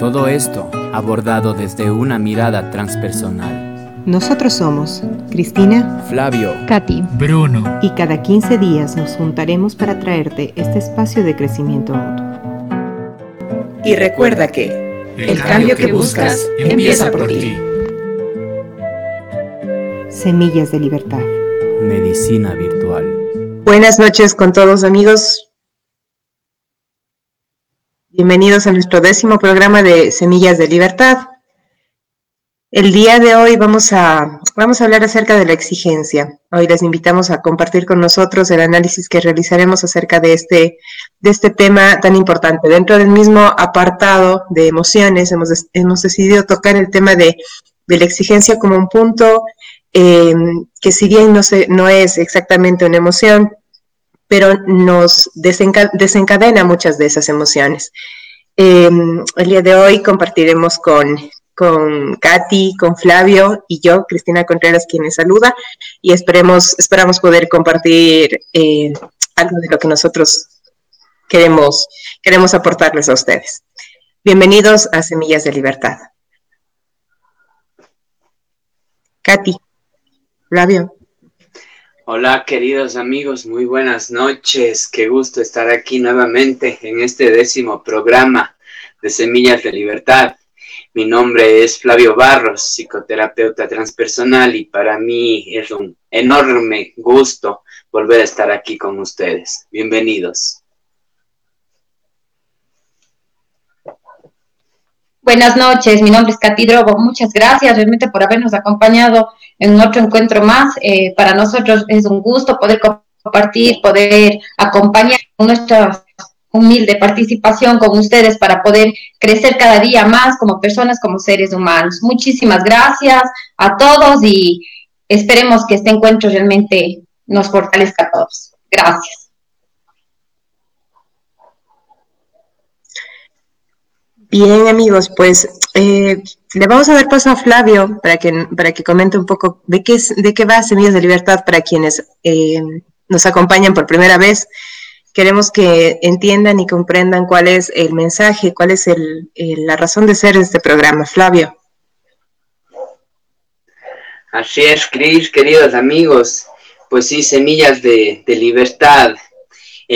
Todo esto abordado desde una mirada transpersonal. Nosotros somos Cristina, Flavio, Katy, Bruno. y cada 15 días nos juntaremos para traerte este espacio de crecimiento mutuo. Y recuerda que el cambio que buscas empieza por ti. Semillas de Libertad. Medicina virtual. Buenas noches con todos amigos. Bienvenidos a nuestro décimo programa de Semillas de Libertad. El día de hoy vamos a, vamos a hablar acerca de la exigencia. Hoy les invitamos a compartir con nosotros el análisis que realizaremos acerca de este, de este tema tan importante. Dentro del mismo apartado de emociones hemos, hemos decidido tocar el tema de, la exigencia como un punto eh, que si bien no, se, no es exactamente una emoción, pero nos desencadena muchas de esas emociones. Eh, el día de hoy compartiremos con, con Katy, con Flavio y yo, Cristina Contreras, quienes saluda, y esperemos, esperamos poder compartir eh, algo de lo que nosotros queremos, queremos aportarles a ustedes. Bienvenidos a Semillas de Libertad. Katy, Flavio. Hola queridos amigos, muy buenas noches. Qué gusto estar aquí nuevamente en este décimo programa de Semillas de Libertad. Mi nombre es Flavio Barros, psicoterapeuta transpersonal y para mí es un enorme gusto volver a estar aquí con ustedes. Bienvenidos. Buenas noches, mi nombre es Katy Drogo. Muchas gracias realmente por habernos acompañado en otro encuentro más. Eh, para nosotros es un gusto poder compartir, poder acompañar nuestra humilde participación con ustedes para poder crecer cada día más como personas, como seres humanos. Muchísimas gracias a todos y esperemos que este encuentro realmente nos fortalezca a todos. Gracias. Bien, amigos, pues eh, le vamos a dar paso a Flavio para que, para que comente un poco de qué, es, de qué va Semillas de Libertad para quienes eh, nos acompañan por primera vez. Queremos que entiendan y comprendan cuál es el mensaje, cuál es el, la razón de ser de este programa. Flavio. Así es, Cris, queridos amigos. Pues sí, Semillas de, de Libertad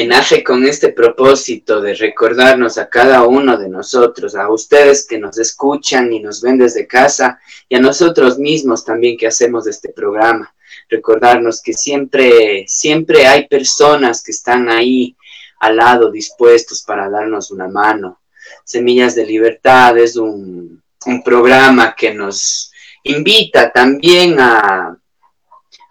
nace con este propósito de recordarnos a cada uno de nosotros, a ustedes que nos escuchan y nos ven desde casa y a nosotros mismos también que hacemos este programa. Recordarnos que siempre, siempre hay personas que están ahí al lado dispuestos para darnos una mano. Semillas de Libertad es un, un programa que nos invita también a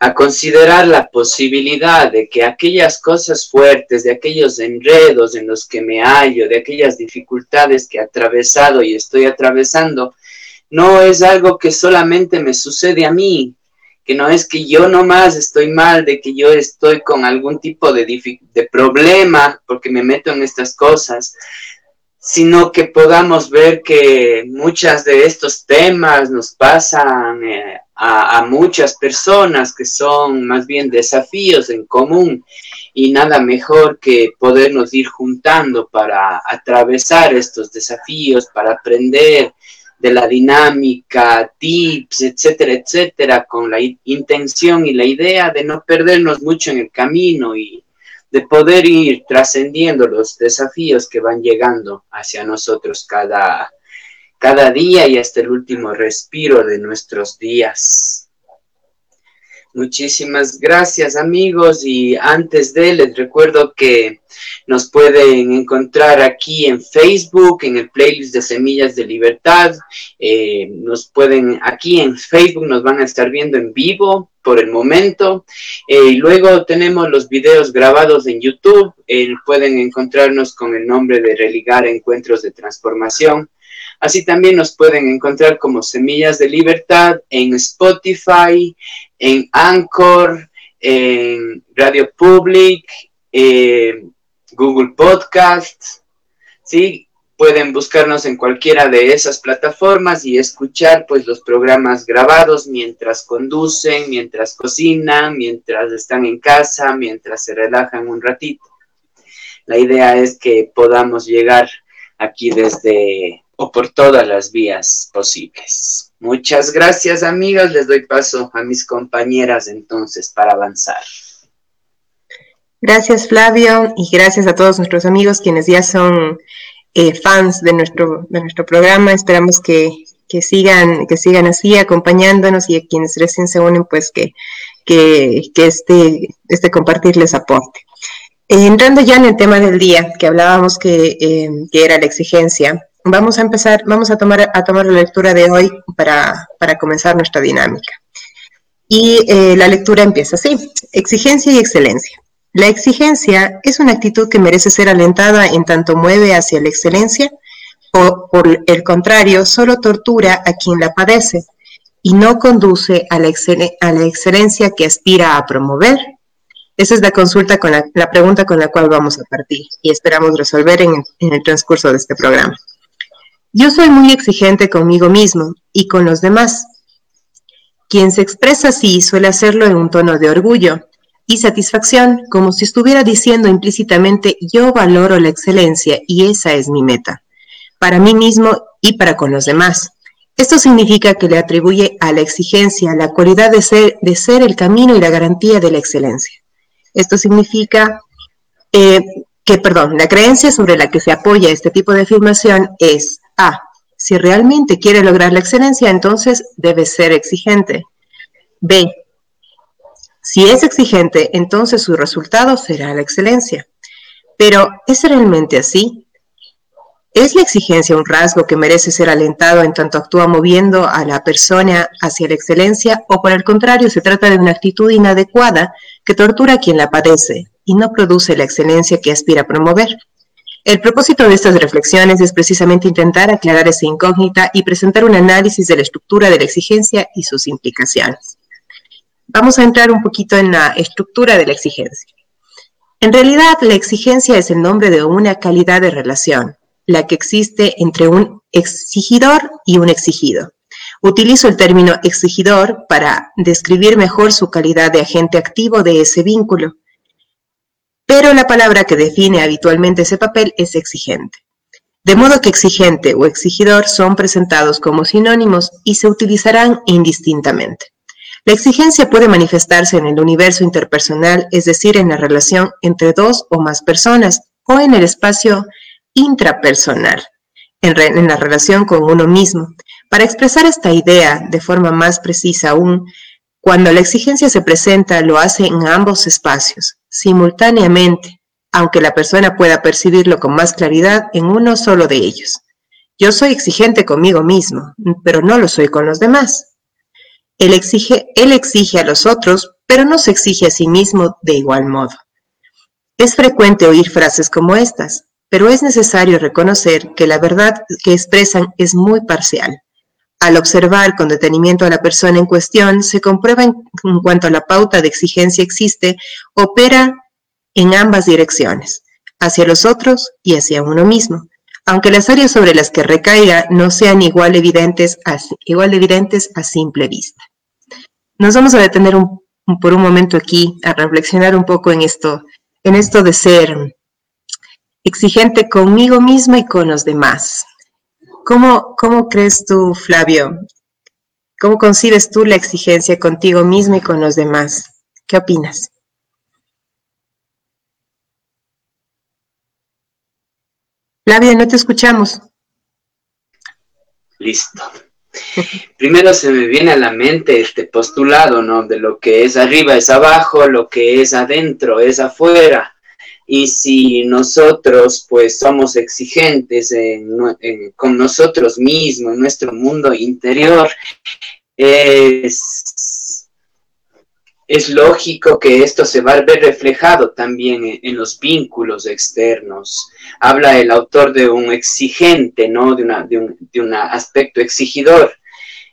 a considerar la posibilidad de que aquellas cosas fuertes, de aquellos enredos en los que me hallo, de aquellas dificultades que he atravesado y estoy atravesando, no es algo que solamente me sucede a mí, que no es que yo nomás estoy mal, de que yo estoy con algún tipo de, de problema porque me meto en estas cosas, sino que podamos ver que muchas de estos temas nos pasan eh, a, a, muchas personas que son más bien desafíos en común y nada mejor que podernos ir juntando para atravesar estos desafíos, para aprender de la dinámica, tips, etcétera, etcétera, con la intención y la idea de no perdernos mucho en el camino y de poder ir trascendiendo los desafíos que van llegando hacia nosotros cada, cada día y hasta el último respiro de nuestros días. Muchísimas gracias amigos y antes de les recuerdo que nos pueden encontrar aquí en Facebook, en el playlist de Semillas de Libertad. Eh, nos pueden, aquí en Facebook nos van a estar viendo en vivo por el momento. Eh, y luego tenemos los videos grabados en YouTube. Eh, pueden encontrarnos con el nombre de Religar Encuentros de Transformación. Así también nos pueden encontrar como Semillas de Libertad en Spotify, en Anchor, en Radio Public, Google Podcasts, ¿sí? Pueden buscarnos en cualquiera de esas plataformas y escuchar pues los programas grabados mientras conducen, mientras cocinan, mientras están en casa, mientras se relajan un ratito. La idea es que podamos llegar aquí desde o por todas las vías posibles. Muchas gracias amigas, les doy paso a mis compañeras entonces para avanzar. Gracias Flavio y gracias a todos nuestros amigos quienes ya son eh, fans de nuestro, de nuestro programa. Esperamos que, sigan, que sigan así acompañándonos y a quienes recién se unen, pues que, que, este, este compartir les aporte. Entrando ya en el tema del día, que hablábamos que, eh, que, era la exigencia, vamos a empezar, vamos a tomar, a tomar la lectura de hoy para, para comenzar nuestra dinámica. Y la lectura empieza así, exigencia y excelencia. La exigencia es una actitud que merece ser alentada en tanto mueve hacia la excelencia o, por el contrario, solo tortura a quien la padece y no conduce a la, excelencia que aspira a promover. Esa es la consulta con la, pregunta con la cual vamos a partir y esperamos resolver en el transcurso de este programa. Yo soy muy exigente conmigo mismo y con los demás. Quien se expresa así suele hacerlo en un tono de orgullo, y satisfacción, como si estuviera diciendo implícitamente yo valoro la excelencia y esa es mi meta, para mí mismo y para con los demás. Esto significa que le atribuye a la exigencia la cualidad de ser, el camino y la garantía de la excelencia. Esto significa eh, que, perdón, la creencia sobre la que se apoya este tipo de afirmación es A. Si realmente quiere lograr la excelencia, entonces debe ser exigente. B. Si es exigente, entonces su resultado será la excelencia. Pero, ¿es realmente así? ¿Es la exigencia un rasgo que merece ser alentado en tanto actúa moviendo a la persona hacia la excelencia o por el contrario se trata de una actitud inadecuada que tortura a quien la padece y no produce la excelencia que aspira a promover? El propósito de estas reflexiones es precisamente intentar aclarar esa incógnita y presentar un análisis de la estructura de la exigencia y sus implicaciones vamos a entrar un poquito en la estructura de la exigencia. En realidad, la exigencia es el nombre de una calidad de relación, la que existe entre un exigidor y un exigido. Utilizo el término exigidor para describir mejor su calidad de agente activo de ese vínculo, pero la palabra que define habitualmente ese papel es exigente. De modo que exigente o exigidor son presentados como sinónimos y se utilizarán indistintamente. La exigencia puede manifestarse en el universo interpersonal, es decir, en la relación entre dos o más personas, o en el espacio intrapersonal, en, la relación con uno mismo. Para expresar esta idea de forma más precisa aún, cuando la exigencia se presenta, lo hace en ambos espacios, simultáneamente, aunque la persona pueda percibirlo con más claridad en uno solo de ellos. Yo soy exigente conmigo mismo, pero no lo soy con los demás. Él exige, a los otros, pero no se exige a sí mismo de igual modo. Es frecuente oír frases como estas, pero es necesario reconocer que la verdad que expresan es muy parcial. Al observar con detenimiento a la persona en cuestión, se comprueba en, en cuanto a la pauta de exigencia existe, opera en ambas direcciones, hacia los otros y hacia uno mismo, aunque las áreas sobre las que recaiga no sean igual evidentes a, evidentes a simple vista. Nos vamos a detener por un momento aquí a reflexionar un poco en esto, en esto de ser exigente conmigo mismo y con los demás. ¿Cómo, cómo crees tú, Flavio? ¿Cómo concibes tú la exigencia contigo mismo y con los demás? ¿Qué opinas? Flavia, no te escuchamos. Listo. Primero se me viene a la mente este postulado, ¿no? De lo que es arriba es abajo, lo que es adentro es afuera. Y si nosotros pues somos exigentes con nosotros mismos, en nuestro mundo interior, es, es lógico que esto se va a ver reflejado también en, los vínculos externos. Habla el autor de un exigente, ¿no? De, una, de, un, de un aspecto exigidor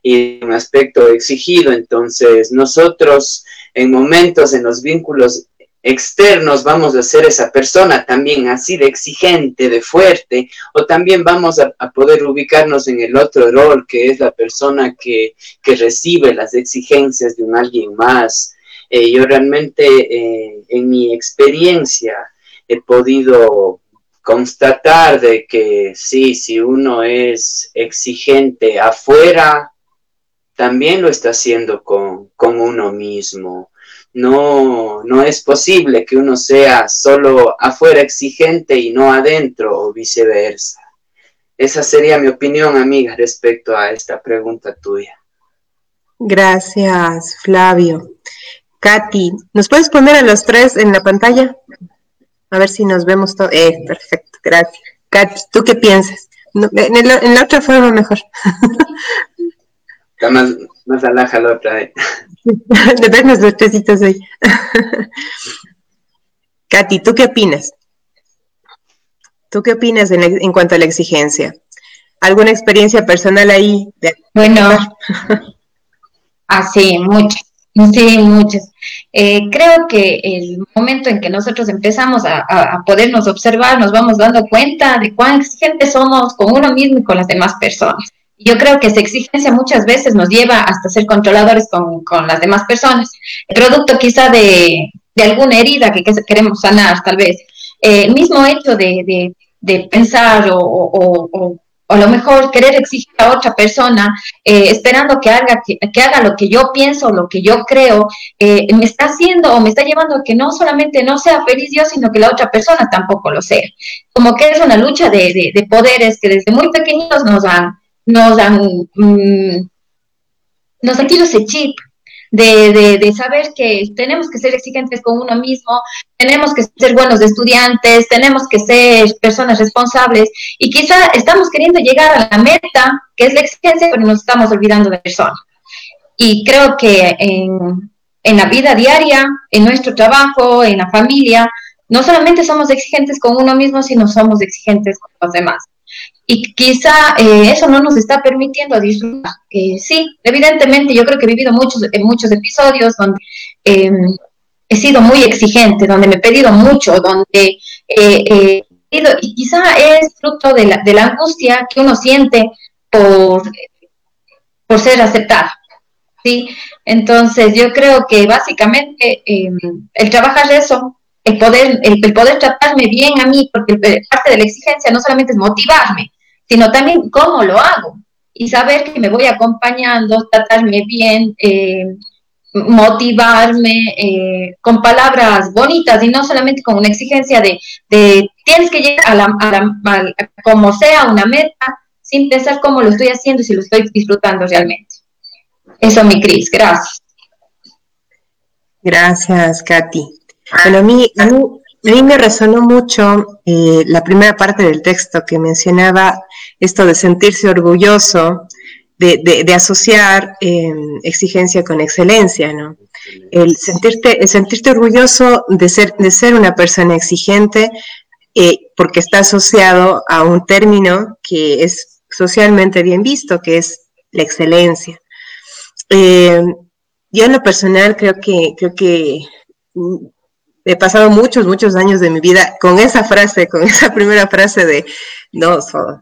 y un aspecto exigido. Entonces, nosotros en momentos en los vínculos externos vamos a ser esa persona también así de exigente, de fuerte, o también vamos a, poder ubicarnos en el otro rol, que es la persona que, que recibe las exigencias de un alguien más. Eh, yo realmente eh, en mi experiencia he podido constatar de que sí, si uno es exigente afuera, también lo está haciendo con, con uno mismo no, no es posible que uno sea solo afuera exigente y no adentro o viceversa. Esa sería mi opinión, amiga, respecto a esta pregunta tuya. Gracias, Flavio. Katy, ¿nos puedes poner a los tres en la pantalla? A ver si nos vemos todo. Eh, perfecto, gracias. Katy, ¿tú qué piensas? en, la otra forma mejor. Está más, más alaja la otra. Eh. de vernos los tresitos ahí. Katy, ¿tú qué opinas? ¿Tú qué opinas en, cuanto a la exigencia? ¿Alguna experiencia personal ahí? Bueno, así, muchas, sí, muchas. Eh, creo que el momento en que nosotros empezamos a, a, podernos observar, nos vamos dando cuenta de cuán exigentes somos con uno mismo y con las demás personas. Yo creo que esa exigencia muchas veces nos lleva hasta ser controladores con, con las demás personas. El producto quizá de, de alguna herida que, queremos sanar, tal vez. Eh, el mismo hecho de, de, de pensar o, o, o, a lo mejor querer exigir a otra persona, eh, esperando que haga, que, que, haga lo que yo pienso, lo que yo creo, eh, me está haciendo o me está llevando a que no solamente no sea feliz yo, sino que la otra persona tampoco lo sea. Como que es una lucha de, de, de poderes que desde muy pequeñitos nos han nos mm, nos han ese chip de, de, saber que tenemos que ser exigentes con uno mismo, tenemos que ser buenos estudiantes, tenemos que ser personas responsables y quizá estamos queriendo llegar a la meta, que es la exigencia, pero nos estamos olvidando de persona. Y creo que en, en la vida diaria, en nuestro trabajo, en la familia, no solamente somos exigentes con uno mismo, sino somos exigentes con los demás y quizá eh, eso no nos está permitiendo disfrutar. Eh, sí, evidentemente yo creo que he vivido muchos, en muchos episodios donde em, he sido muy exigente, donde me he pedido mucho, donde eh, y quizá es fruto de la, de la angustia que uno siente por, por ser aceptado. ¿sí? Entonces yo creo que básicamente em, el trabajar eso el poder, el, poder tratarme bien a mí, porque parte de la exigencia no solamente es motivarme, sino también cómo lo hago y saber que me voy acompañando, tratarme bien, eh, motivarme eh, con palabras bonitas y no solamente con una exigencia de, tienes que llegar a la, como sea una meta, sin pensar cómo lo estoy haciendo y si lo estoy disfrutando realmente. Eso, mi Cris, gracias. Gracias, Katy. Bueno, a mí, a mí me resonó mucho eh, la primera parte del texto que mencionaba esto de sentirse orgulloso, de, asociar em, exigencia con excelencia, ¿no? El sentirte, sentirte orgulloso de ser, de ser una persona exigente eh, porque está asociado a un término que es socialmente bien visto, que es la excelencia. Em, yo en lo personal creo que, creo que he pasado muchos, muchos años de mi vida con esa frase, con esa primera frase de, no, o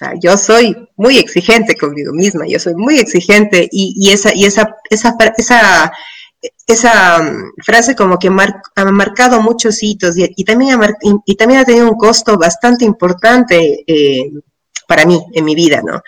sea, yo soy muy exigente conmigo misma, yo soy muy exigente y, esa, y esa, esa, esa, esa um, frase como que ha marcado muchos hitos y, también, ha y, también ha tenido un costo bastante importante eh, para mí en mi vida, ¿no?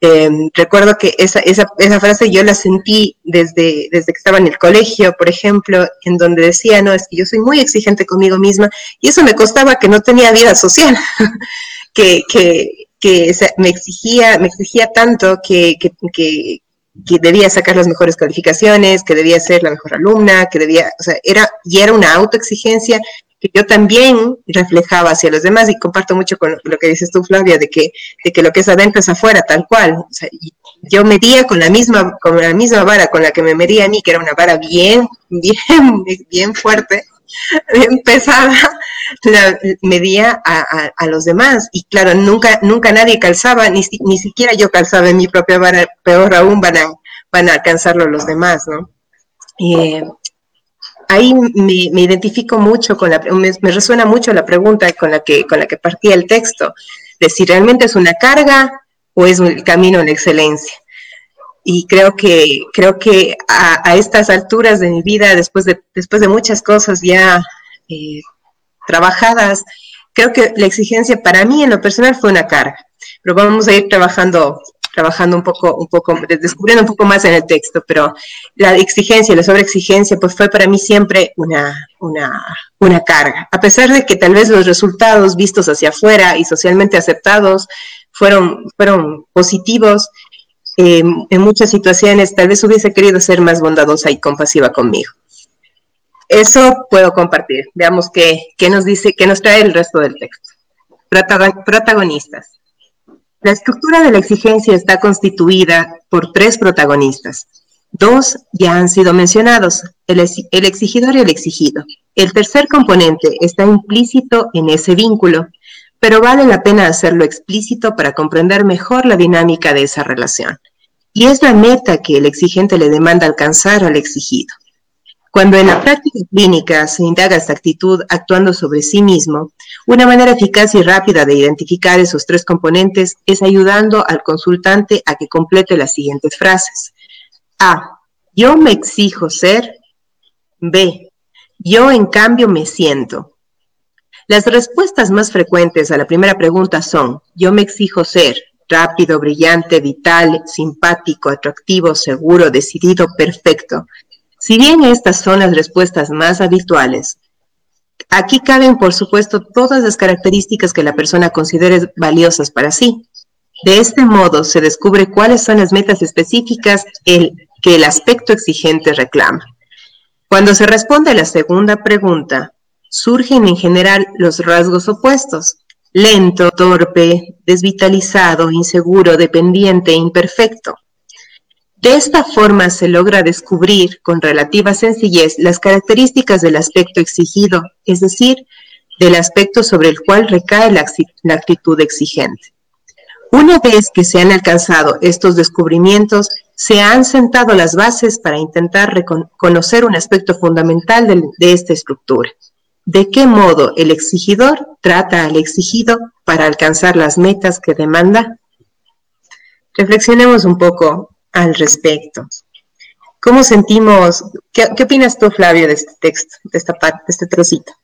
Em, recuerdo que esa, esa, esa, frase yo la sentí desde, desde que estaba en el colegio, por ejemplo, en donde decía, no, es que yo soy muy exigente conmigo misma y eso me costaba que no tenía vida social, que, que, que me exigía, me exigía tanto que, que, que, que debía sacar las mejores calificaciones, que debía ser la mejor alumna, que debía, o sea, era, y era una autoexigencia que yo también reflejaba hacia los demás y comparto mucho con lo que dices tú, Flavia, de que, de que lo que es adentro es afuera, tal cual. O sea, yo medía con la misma, con la misma vara con la que me medía a mí, que era una vara bien, bien, bien fuerte, bien pesada, la medía a, a, los demás. Y claro, nunca, nunca nadie calzaba, ni, ni siquiera yo calzaba en mi propia vara, peor aún van a, van a alcanzarlo los demás, ¿no? Ahí me, identifico mucho con la, me, resuena mucho la pregunta con la que, con la que partía el texto, de si realmente es una carga o es un camino en excelencia. Y creo que, creo que a, estas alturas de mi vida, después de, después de muchas cosas ya eh, trabajadas, creo que la exigencia para mí en lo personal fue una carga. Pero vamos a ir trabajando trabajando un poco, un poco, descubriendo un poco más en el texto, pero la exigencia, la sobreexigencia, pues fue para mí siempre una, una, una carga. A pesar de que tal vez los resultados vistos hacia afuera y socialmente aceptados fueron, fueron positivos, eh, en muchas situaciones tal vez hubiese querido ser más bondadosa y compasiva conmigo. Eso puedo compartir. Veamos qué, qué nos dice, qué nos trae el resto del texto. Protagonistas. La estructura de la exigencia está constituida por tres protagonistas. Dos ya han sido mencionados, el, exigidor y el exigido. El tercer componente está implícito en ese vínculo, pero vale la pena hacerlo explícito para comprender mejor la dinámica de esa relación. Y es la meta que el exigente le demanda alcanzar al exigido. Cuando en la práctica clínica se indaga esta actitud actuando sobre sí mismo, una manera eficaz y rápida de identificar esos tres componentes es ayudando al consultante a que complete las siguientes frases. A. Yo me exijo ser. B. Yo en cambio me siento. Las respuestas más frecuentes a la primera pregunta son, yo me exijo ser rápido, brillante, vital, simpático, atractivo, seguro, decidido, perfecto. Si bien estas son las respuestas más habituales, aquí caben, por supuesto, todas las características que la persona considere valiosas para sí. De este modo se descubre cuáles son las metas específicas que el aspecto exigente reclama. Cuando se responde a la segunda pregunta, surgen en general los rasgos opuestos, lento, torpe, desvitalizado, inseguro, dependiente, imperfecto. De esta forma se logra descubrir con relativa sencillez las características del aspecto exigido, es decir, del aspecto sobre el cual recae la, actitud exigente. Una vez que se han alcanzado estos descubrimientos, se han sentado las bases para intentar conocer un aspecto fundamental de esta estructura. ¿De qué modo el exigidor trata al exigido para alcanzar las metas que demanda? Reflexionemos un poco al respecto. ¿Cómo sentimos? ¿Qué, opinas tú, Flavio, de este texto, de esta parte, de este trocito?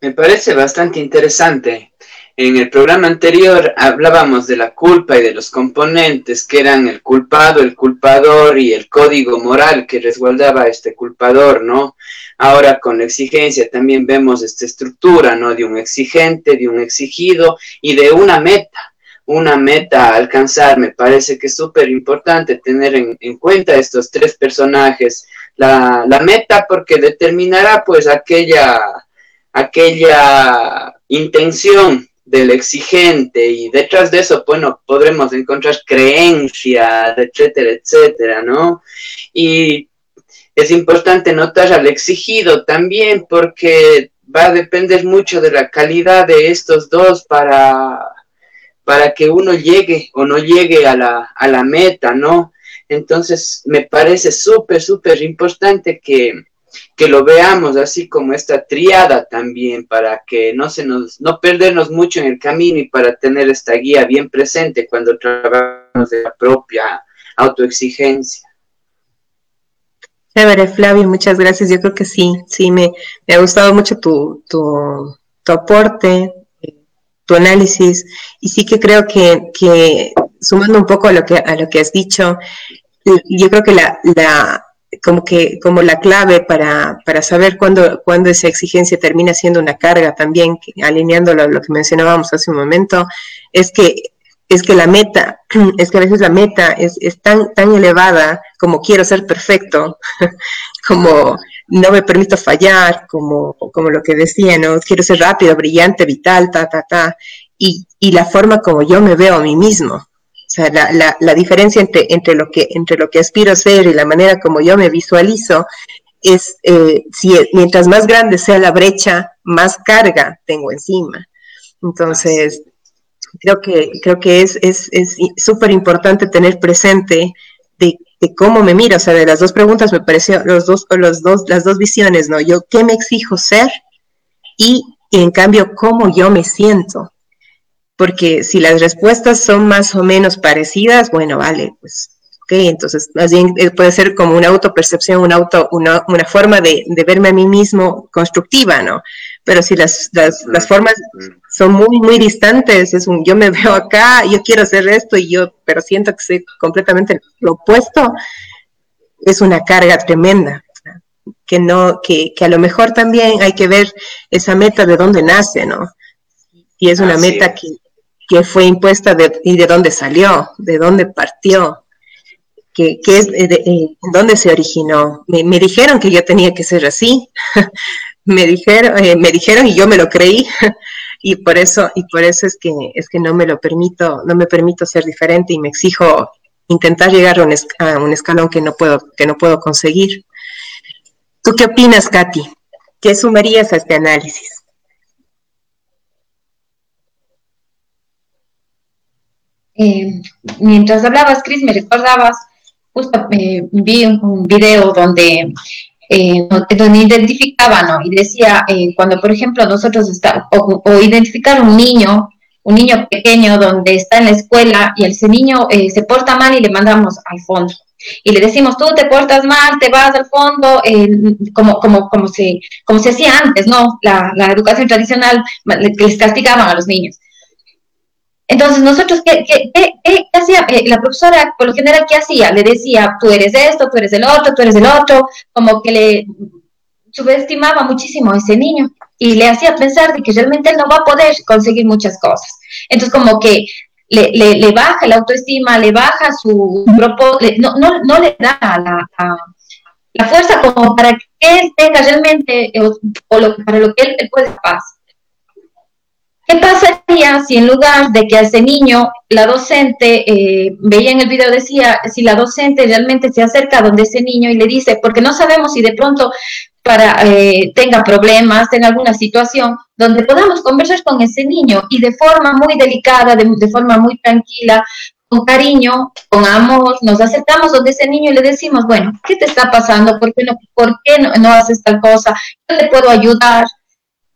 Me parece bastante interesante. En el programa anterior hablábamos de la culpa y de los componentes que eran el culpado, el culpador y el código moral que resguardaba este culpador, ¿no? Ahora con la exigencia también vemos esta estructura, ¿no? De un exigente, de un exigido y de una meta una meta a alcanzar. Me parece que es súper importante tener en, cuenta estos tres personajes. La, meta porque determinará pues aquella, aquella intención del exigente y detrás de eso, bueno, podremos encontrar creencias, etcétera, etcétera, ¿no? Y es importante notar al exigido también porque va a depender mucho de la calidad de estos dos para para que uno llegue o no llegue a la, a la meta, ¿no? Entonces, me parece súper, súper importante que, que lo veamos así como esta triada también, para que no se nos, no perdernos mucho en el camino y para tener esta guía bien presente cuando trabajamos de la propia autoexigencia. Chévere, Flavio, muchas gracias. Yo creo que sí, sí, me, me ha gustado mucho tu, tu, tu aporte, tu análisis y sí que creo que, que, sumando un poco a lo que, a lo que has dicho, yo creo que la, la como que como la clave para, para saber cuándo, cuándo esa exigencia termina siendo una carga también, alineándolo a lo que mencionábamos hace un momento, es que es que la meta, es que a veces la meta es, es tan, tan elevada como quiero ser perfecto, como no me permito fallar, como, como lo que decía, ¿no? Quiero ser rápido, brillante, vital, ta, ta, ta, y, y la forma como yo me veo a mí mismo. O sea, la, la, la diferencia entre, entre, lo que, entre lo que aspiro a ser y la manera como yo me visualizo es, eh, si, mientras más grande sea la brecha, más carga tengo encima. Entonces, creo que, creo que es súper es, importante tener presente de, de, cómo me miro, o sea, de las dos preguntas me pareció, los dos, los dos, las dos visiones, ¿no? Yo, ¿qué me exijo ser? Y, y en cambio, ¿cómo yo me siento? Porque si las respuestas son más o menos parecidas, bueno, vale, pues ok, entonces más bien eh, puede ser como una autopercepción, una, auto, una, una forma de, de, verme a mí mismo constructiva, ¿no? Pero si las, las, las, formas son muy, muy distantes, es un yo me veo acá, yo quiero hacer esto y yo, pero siento que soy completamente lo opuesto, es una carga tremenda. Que no, que, que a lo mejor también hay que ver esa meta de dónde nace, ¿no? Y es una Así meta es. que, que fue impuesta de, y de dónde salió, de dónde partió, que, es de, de, dónde se originó. Me, dijeron que yo tenía que ser así, me dijeron, eh, me dijeron y yo me lo creí y por eso y por eso es que es que no me lo permito, no me permito ser diferente y me exijo intentar llegar a un, a un escalón que no puedo que no puedo conseguir. ¿Tú qué opinas, Katy? ¿Qué sumarías a este análisis? Eh, mientras hablabas, Cris, me recordabas, justo eh, vi un, video donde, eh, donde identificaba, ¿no? Y decía, eh, cuando por ejemplo nosotros está, o, o, identificar un niño, un niño pequeño donde está en la escuela y ese niño eh, se porta mal y le mandamos al fondo. Y le decimos, tú te portas mal, te vas al fondo, como, como, como, se, como se hacía antes, ¿no? La, la educación tradicional les castigaban a los niños. Entonces, nosotros, ¿qué, qué, qué, qué hacía? Eh, la profesora, por lo general, ¿qué hacía? Le decía, tú eres esto, tú eres el otro, tú eres el otro, como que le subestimaba muchísimo a ese niño y le hacía pensar de que realmente él no va a poder conseguir muchas cosas. Entonces, como que le, le, le baja la autoestima, le baja su propósito, no, no, no le da la, la, la, fuerza como para que él tenga realmente, o, o lo, para lo que él, puede capaz. ¿Qué pasaría si en lugar de que a ese niño la docente, eh, veía en el video, decía, si la docente realmente se acerca a donde ese niño y le dice, porque no sabemos si de pronto para eh, tenga problemas, tenga alguna situación, donde podamos conversar con ese niño y de forma muy delicada, de, de forma muy tranquila, con cariño, con amor, nos acercamos donde ese niño y le decimos, bueno, ¿qué te está pasando? ¿Por qué no, por qué no, no haces tal cosa? ¿Yo te puedo ayudar?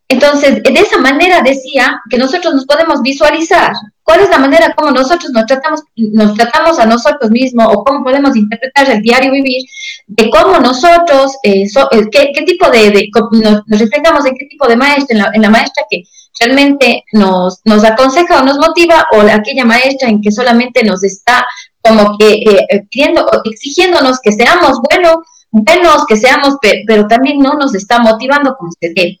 Entonces, de esa manera decía que nosotros nos podemos visualizar cuál es la manera como nosotros nos tratamos, nos tratamos a nosotros mismos o cómo podemos interpretar el diario vivir, de cómo nosotros, eh, so, eh, qué, tipo de, nos, nos, reflejamos en qué tipo de maestra, en la, maestra que realmente nos, nos, aconseja o nos motiva o aquella maestra en que solamente nos está como que eh, pidiendo, exigiéndonos que seamos buenos, buenos, que seamos, pero también no nos está motivando como se debe.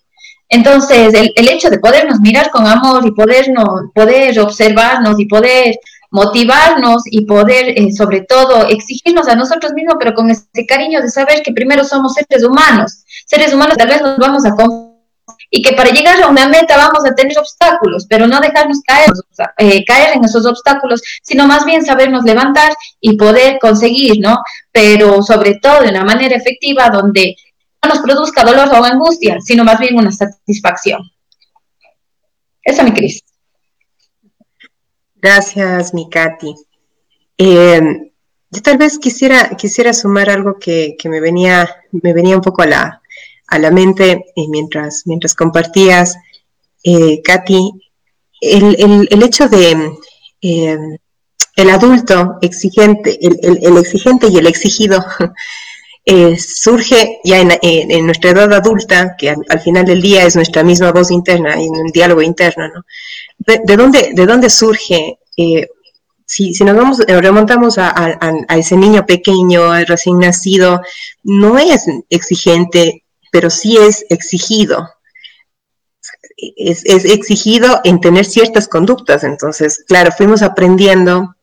Entonces, el, el, hecho de podernos mirar con amor y podernos, poder observarnos y poder motivarnos y poder, eh, sobre todo, exigirnos a nosotros mismos, pero con ese cariño de saber que primero somos seres humanos. Seres humanos tal vez nos vamos a y que para llegar a una meta vamos a tener obstáculos, pero no dejarnos caer, eh, caer en esos obstáculos, sino más bien sabernos levantar y poder conseguir, ¿no? Pero sobre todo de una manera efectiva donde nos produzca dolor o angustia, sino más bien una satisfacción. Esa, mi Cris. Gracias, mi Katy. Eh, yo tal vez quisiera, quisiera sumar algo que, que, me, venía, me venía un poco a la, a la mente eh, mientras, mientras compartías, eh, Katy, el, el, el, hecho de eh, el adulto exigente, el, el, exigente y el exigido eh, surge ya en, nuestra edad adulta, que al, al, final del día es nuestra misma voz interna, en un diálogo interno, ¿no? ¿De, de dónde, de dónde surge? Eh, si, nos vamos, eh, remontamos a, ese niño pequeño, recién nacido, no es exigente, pero sí es exigido. Es, es exigido en tener ciertas conductas. Entonces, claro, fuimos aprendiendo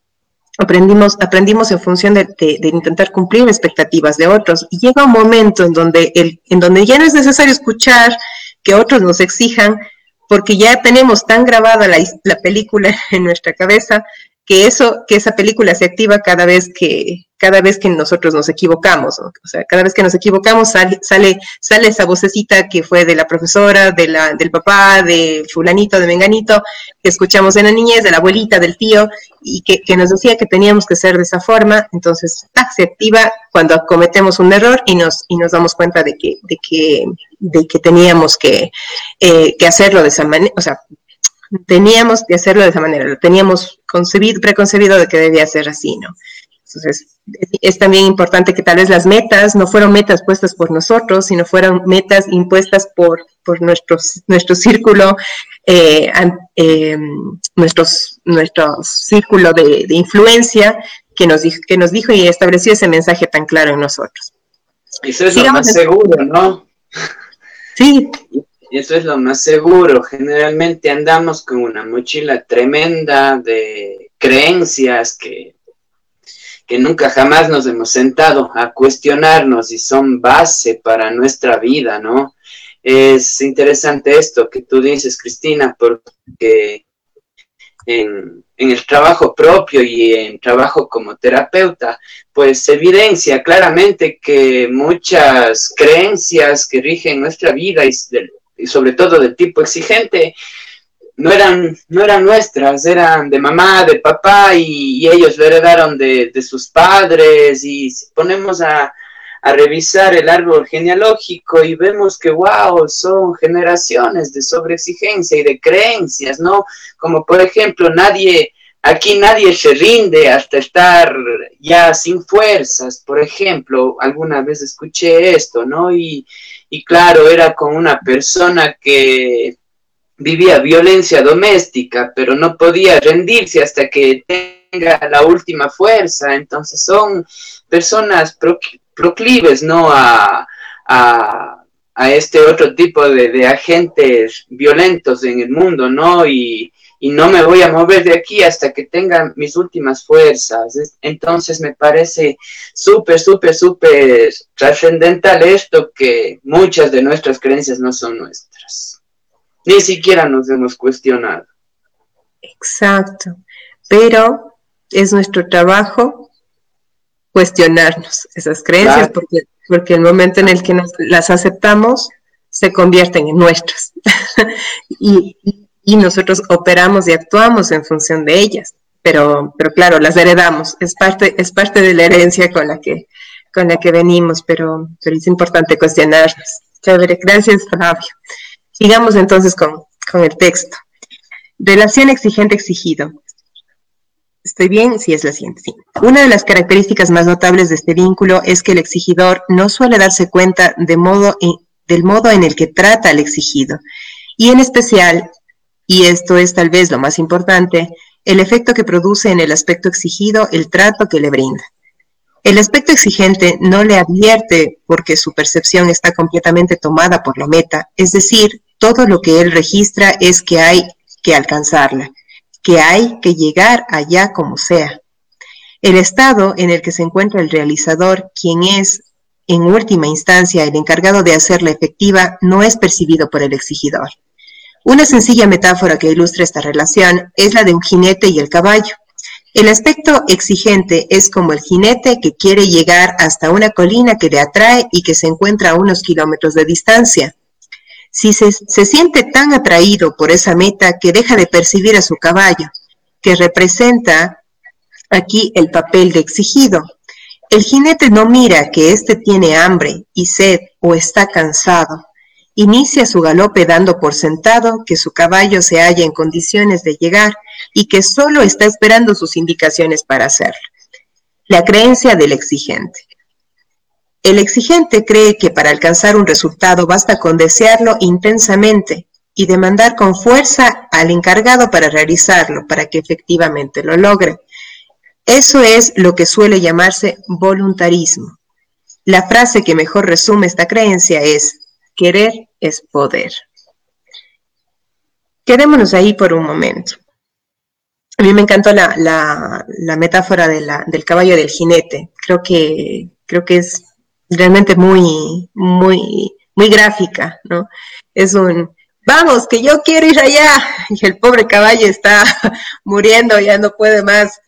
aprendimos, aprendimos en función de, intentar cumplir expectativas de otros. Y llega un momento en donde, el, en donde ya no es necesario escuchar que otros nos exijan, porque ya tenemos tan grabada la, la película en nuestra cabeza que eso, que esa película se activa cada vez que, cada vez que nosotros nos equivocamos, o sea, cada vez que nos equivocamos sale, sale, sale esa vocecita que fue de la profesora, de la, del papá, de fulanito, de menganito, que escuchamos en la niñez, de la abuelita, del tío, y que, que nos decía que teníamos que ser de esa forma, entonces se activa cuando cometemos un error y nos, y nos damos cuenta de que, de que, de que teníamos que, eh, que hacerlo de esa manera, o sea, teníamos que hacerlo de esa manera, lo teníamos concebido, preconcebido de que debía ser así, ¿no? Entonces, es también importante que tal vez las metas no fueron metas puestas por nosotros, sino fueron metas impuestas por, por nuestro, nuestro círculo, eh, eh, nuestros, nuestro círculo de, influencia que nos, dijo, que nos dijo y estableció ese mensaje tan claro en nosotros. Eso es lo más seguro, ¿no? Sí. Eso es lo más seguro. Generalmente andamos con una mochila tremenda de creencias que, que nunca jamás nos hemos sentado a cuestionarnos y son base para nuestra vida, ¿no? Es interesante esto que tú dices, Cristina, porque en, el trabajo propio y en trabajo como terapeuta, pues evidencia claramente que muchas creencias que rigen nuestra vida y y sobre todo del tipo exigente, no eran, no eran nuestras, eran de mamá, de papá y, ellos lo heredaron de, sus padres y si ponemos a, a, revisar el árbol genealógico y vemos que, wow, son generaciones de sobreexigencia y de creencias, ¿no? Como por ejemplo, nadie, aquí nadie se rinde hasta estar ya sin fuerzas, por ejemplo, alguna vez escuché esto, ¿no? Y, y claro, era con una persona que vivía violencia doméstica, pero no podía rendirse hasta que tenga la última fuerza. Entonces son personas proclives, ¿no? A, a, este otro tipo de, de, agentes violentos en el mundo, ¿no? Y, y no me voy a mover de aquí hasta que tenga mis últimas fuerzas. Entonces me parece súper, súper, súper trascendental esto que muchas de nuestras creencias no son nuestras. Ni siquiera nos hemos cuestionado. Exacto. Pero es nuestro trabajo cuestionarnos esas creencias porque, porque el momento en el que las aceptamos se convierten en nuestras. y, y nosotros operamos y actuamos en función de ellas. Pero, pero claro, las heredamos, es parte, es parte de la herencia con la que, con la que venimos, pero, pero es importante cuestionarnos. Chévere, gracias Fabio. Sigamos entonces con, con el texto. Relación exigente-exigido. ¿Estoy bien? Sí, es la siguiente. Sí. Una de las características más notables de este vínculo es que el exigidor no suele darse cuenta de modo, del modo en el que trata al exigido, y en especial y esto es tal vez lo más importante, el efecto que produce en el aspecto exigido el trato que le brinda. El aspecto exigente no le advierte porque su percepción está completamente tomada por la meta, es decir, todo lo que él registra es que hay que alcanzarla, que hay que llegar allá como sea. El estado en el que se encuentra el realizador, quien es en última instancia el encargado de hacerla efectiva, no es percibido por el exigidor. Una sencilla metáfora que ilustra esta relación es la de un jinete y el caballo. El aspecto exigente es como el jinete que quiere llegar hasta una colina que le atrae y que se encuentra a unos kilómetros de distancia. Si se, se, siente tan atraído por esa meta que deja de percibir a su caballo, que representa aquí el papel de exigido. El jinete no mira que éste tiene hambre y sed o está cansado, Inicia su galope dando por sentado que su caballo se halla en condiciones de llegar y que solo está esperando sus indicaciones para hacerlo. La creencia del exigente. El exigente cree que para alcanzar un resultado basta con desearlo intensamente y demandar con fuerza al encargado para realizarlo, para que efectivamente lo logre. Eso es lo que suele llamarse voluntarismo. La frase que mejor resume esta creencia es, Querer es poder. Quedémonos ahí por un momento. a mí me encantó la, la, metáfora de la, del caballo del jinete. Creo que, creo que es realmente muy, muy, muy gráfica, ¿no? Es un, vamos, que yo quiero ir allá. Y el pobre caballo está muriendo, ya no puede más.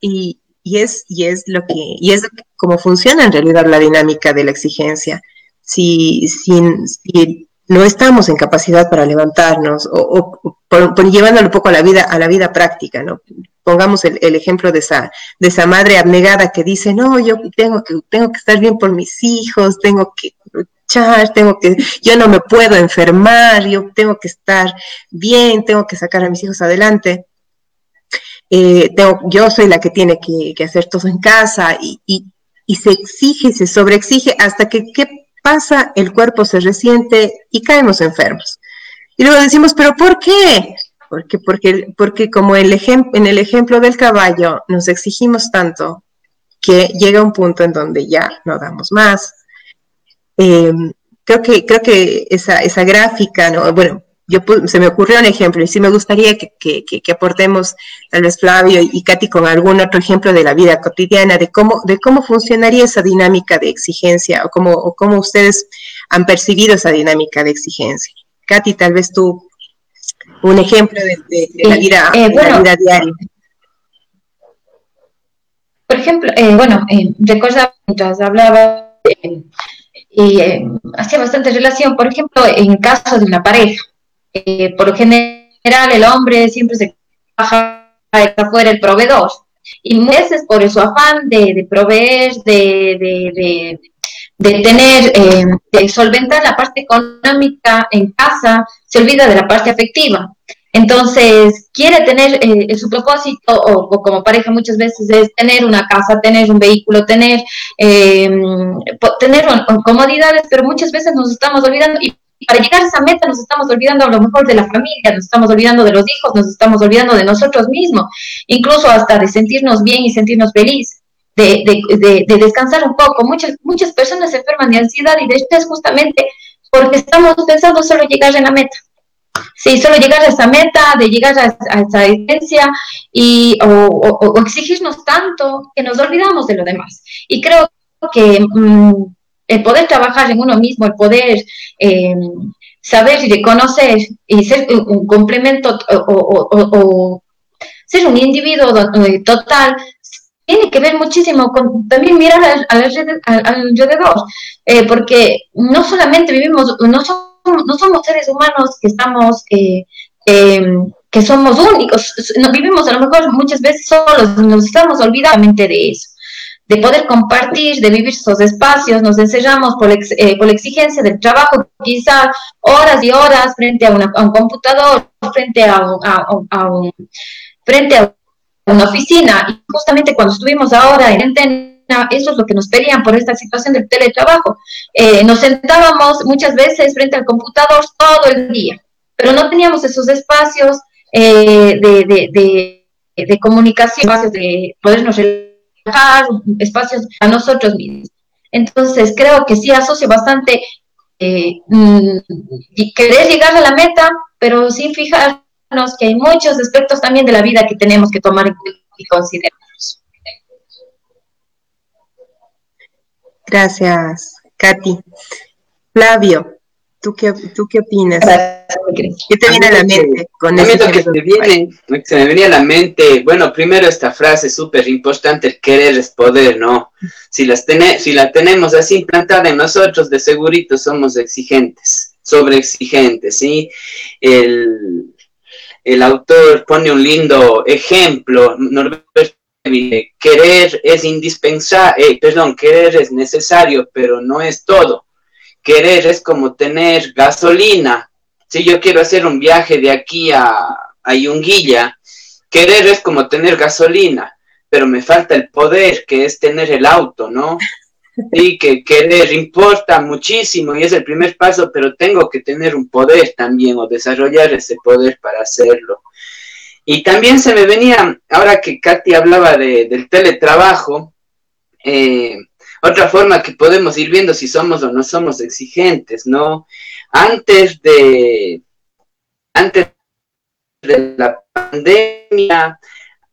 Y, y es, y es lo que, y es como funciona en realidad la dinámica de la exigencia. Si, si, no estamos en capacidad para levantarnos, o, llevándolo un poco a la vida, a la vida práctica, ¿no? Pongamos el, ejemplo de esa, de esa madre abnegada que dice, no, yo tengo que, tengo que estar bien por mis hijos, tengo que luchar, tengo que, yo no me puedo enfermar, yo tengo que estar bien, tengo que sacar a mis hijos adelante. Eh, yo soy la que tiene que, hacer todo en casa y, se exige, se sobreexige hasta que, ¿qué pasa? El cuerpo se resiente y caemos enfermos. Y luego decimos, ¿pero por qué? Porque, porque, porque como el en el ejemplo del caballo nos exigimos tanto que llega un punto en donde ya no damos más. Em, creo que, creo que esa, esa gráfica, ¿no? bueno, yo, se me ocurrió un ejemplo y sí me gustaría que, que, aportemos tal vez Flavio y Katy con algún otro ejemplo de la vida cotidiana, de cómo, de cómo funcionaría esa dinámica de exigencia o cómo, o cómo ustedes han percibido esa dinámica de exigencia. Katy, tal vez tú un ejemplo de, la, vida, eh, la vida diaria. Por ejemplo, eh, bueno, eh, recuerda mientras hablaba y hacía bastante relación, por ejemplo, en caso de una pareja eh, por lo general el hombre siempre se baja afuera el proveedor. Y muchas veces por su afán de, proveer, de, tener, eh, de solventar la parte económica en casa, se olvida de la parte afectiva. Entonces, quiere tener eh, su propósito, o, como pareja muchas veces es tener una casa, tener un vehículo, tener, tener comodidades, pero muchas veces nos estamos olvidando y para llegar a esa meta nos estamos olvidando a lo mejor de la familia, nos estamos olvidando de los hijos, nos estamos olvidando de nosotros mismos, incluso hasta de sentirnos bien y sentirnos feliz. De, de, de, descansar un poco. Muchas, muchas personas se enferman de ansiedad y de estrés justamente porque estamos pensando solo llegar a la meta. Sí, solo llegar a esa meta, de llegar a, esa esencia y, o, exigirnos tanto que nos olvidamos de lo demás. Y creo que mm, el poder trabajar en uno mismo, el poder eh, saber y reconocer y ser un complemento o, ser un individuo eh, total, tiene que ver muchísimo con también mirar alrededor, eh, porque no solamente vivimos, no somos, no somos seres humanos que estamos... que somos únicos, vivimos a lo mejor muchas veces solos, nos estamos olvidando de eso de poder compartir, de vivir esos espacios, nos encerramos por, eh, por la exigencia del trabajo, quizás horas y horas frente a, un computador, frente a, un, frente a una oficina. Y justamente cuando estuvimos ahora en antena, eso es lo que nos pedían por esta situación del teletrabajo. Eh, nos sentábamos muchas veces frente al computador todo el día, pero no teníamos esos espacios eh, de, de, de, comunicación, espacios de podernos espacios a nosotros mismos. Entonces, creo que sí asocio bastante eh, mm, querer llegar a la meta, pero sin fijarnos que hay muchos aspectos también de la vida que tenemos que tomar en cuenta y considerar. Gracias, Katy. Flavio, ¿Tú qué, ¿Tú qué opinas? ¿Qué te viene a la mente con eso? que se me, viene, se me venía a la mente, bueno, primero esta frase súper importante, el querer es poder, ¿no? Si, las si la tenemos así implantada en nosotros, de segurito somos exigentes, sobre exigentes, ¿sí? El, el autor pone un lindo ejemplo, Norberto querer es indispensable, eh, perdón, querer es necesario, pero no es todo Querer es como tener gasolina. Si yo quiero hacer un viaje de aquí a, a Yunguilla, querer es como tener gasolina, pero me falta el poder, que es tener el auto, ¿no? Y que querer importa muchísimo y es el primer paso, pero tengo que tener un poder también o desarrollar ese poder para hacerlo. Y también se me venía, ahora que Katy hablaba de, del teletrabajo, eh, otra forma que podemos ir viendo si somos o no somos exigentes, ¿no? Antes de, antes de la pandemia,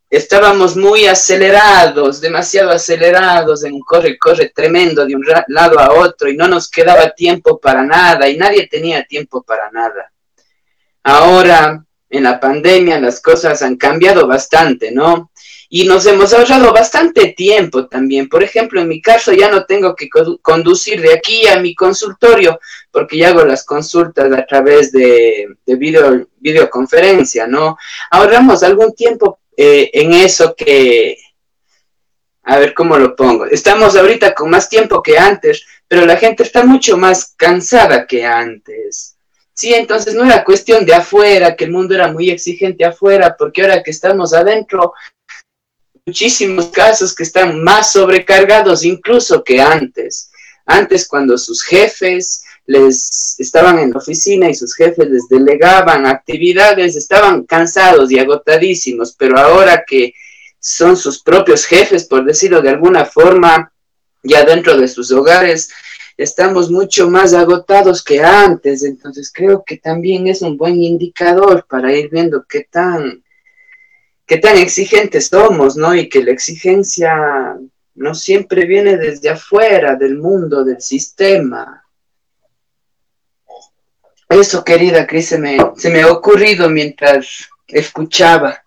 estábamos muy acelerados, demasiado acelerados en un corre, corre tremendo de un lado a otro y no nos quedaba tiempo para nada y nadie tenía tiempo para nada. Ahora, en la pandemia, las cosas han cambiado bastante, ¿no? Y nos hemos ahorrado bastante tiempo también. Por ejemplo, en mi caso ya no tengo que conducir de aquí a mi consultorio porque ya hago las consultas a través de, de video, videoconferencia, ¿no? Ahorramos algún tiempo eh, en eso que, a ver cómo lo pongo, estamos ahorita con más tiempo que antes, pero la gente está mucho más cansada que antes. Sí, entonces no era cuestión de afuera, que el mundo era muy exigente afuera, porque ahora que estamos adentro, muchísimos casos que están más sobrecargados incluso que antes. Antes cuando sus jefes les estaban en la oficina y sus jefes les delegaban actividades, estaban cansados y agotadísimos, pero ahora que son sus propios jefes, por decirlo de alguna forma, ya dentro de sus hogares, estamos mucho más agotados que antes, entonces creo que también es un buen indicador para ir viendo qué tan, qué tan exigentes somos, ¿no? Y que la exigencia no siempre viene desde afuera del mundo, del sistema, eso, querida Cris, se me, se me ha ocurrido mientras escuchaba.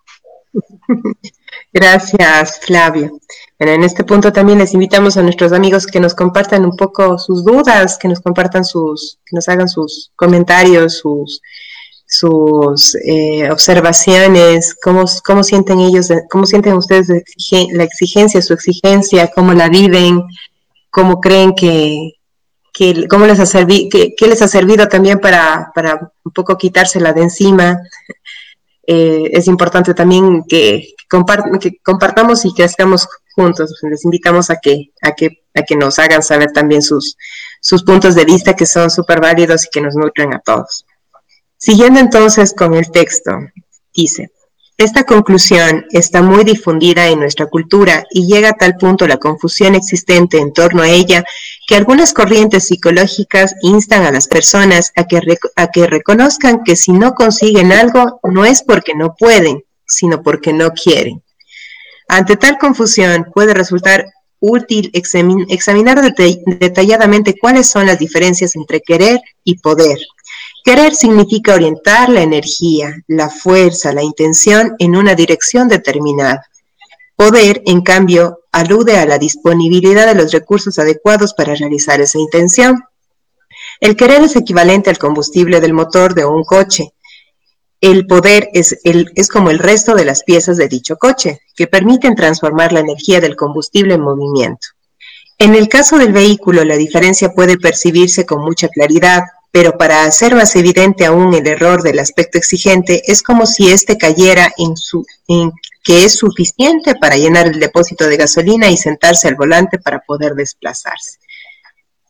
Gracias, Flavio. Bueno, en este punto también les invitamos a nuestros amigos que nos compartan un poco sus dudas, que nos compartan sus, que nos hagan sus comentarios, sus, sus eh, observaciones, cómo, cómo sienten ellos, cómo sienten ustedes la exigencia, su exigencia, cómo la viven, cómo creen que, que, cómo les ha servido, les ha servido también para, para, un poco quitársela de encima. Eh, es importante también que, que, compartamos y estemos juntos. Les invitamos a que, a que, a que nos hagan saber también sus, sus puntos de vista que son súper válidos y que nos nutren a todos. Siguiendo entonces con el texto, dice, esta conclusión está muy difundida en nuestra cultura y llega a tal punto la confusión existente en torno a ella que algunas corrientes psicológicas instan a las personas a que, reconozcan que si no consiguen algo no es porque no pueden, sino porque no quieren. Ante tal confusión puede resultar útil examinar detalladamente cuáles son las diferencias entre querer y poder Querer significa orientar la energía, la fuerza, la intención en una dirección determinada. Poder, en cambio, alude a la disponibilidad de los recursos adecuados para realizar esa intención. El querer es equivalente al combustible del motor de un coche. El poder es, es como el resto de las piezas de dicho coche, que permiten transformar la energía del combustible en movimiento. En el caso del vehículo, la diferencia puede percibirse con mucha claridad, pero para hacer más evidente aún el error del aspecto exigente, es como si éste cayera en, su, que es suficiente para llenar el depósito de gasolina y sentarse al volante para poder desplazarse.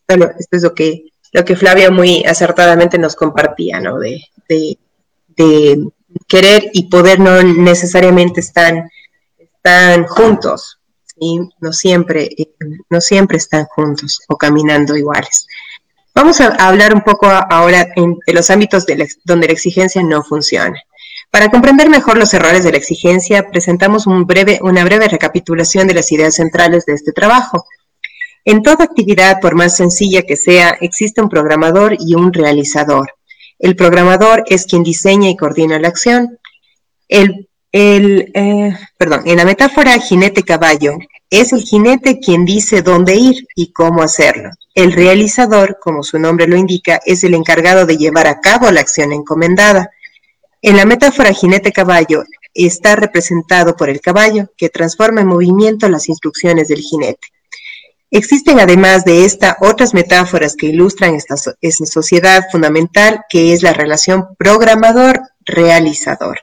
Bueno, esto es lo que, lo que Flavia muy acertadamente nos compartía, ¿no? De, de, de querer y poder no necesariamente están, están juntos, ¿sí? no, siempre, eh, no siempre están juntos o caminando iguales. Vamos a hablar un poco ahora de los ámbitos donde la exigencia no funciona. Para comprender mejor los errores de la exigencia, presentamos una breve recapitulación de las ideas centrales de este trabajo. En toda actividad, por más sencilla que sea, existe un programador y un realizador. El programador es quien diseña y coordina la acción. El, eh, perdón, en la metáfora jinete-caballo, es el jinete quien dice dónde ir y cómo hacerlo. El realizador, como su nombre lo indica, es el encargado de llevar a cabo la acción encomendada. En la metáfora jinete-caballo está representado por el caballo, que transforma en movimiento las instrucciones del jinete. Existen además de esta otras metáforas que ilustran esta, esta sociedad fundamental que es la relación programador-realizador.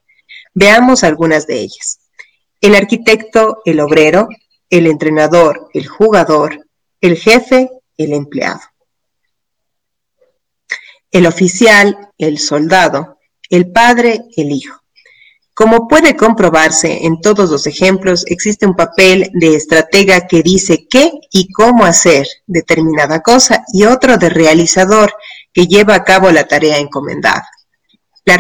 Veamos algunas de ellas. El arquitecto, el obrero, el entrenador, el jugador, el jefe, el empleado. El oficial, el soldado, el padre, el hijo. Como puede comprobarse en todos los ejemplos, existe un papel de estratega que dice qué y cómo hacer determinada cosa y otro de realizador que lleva a cabo la tarea encomendada. La,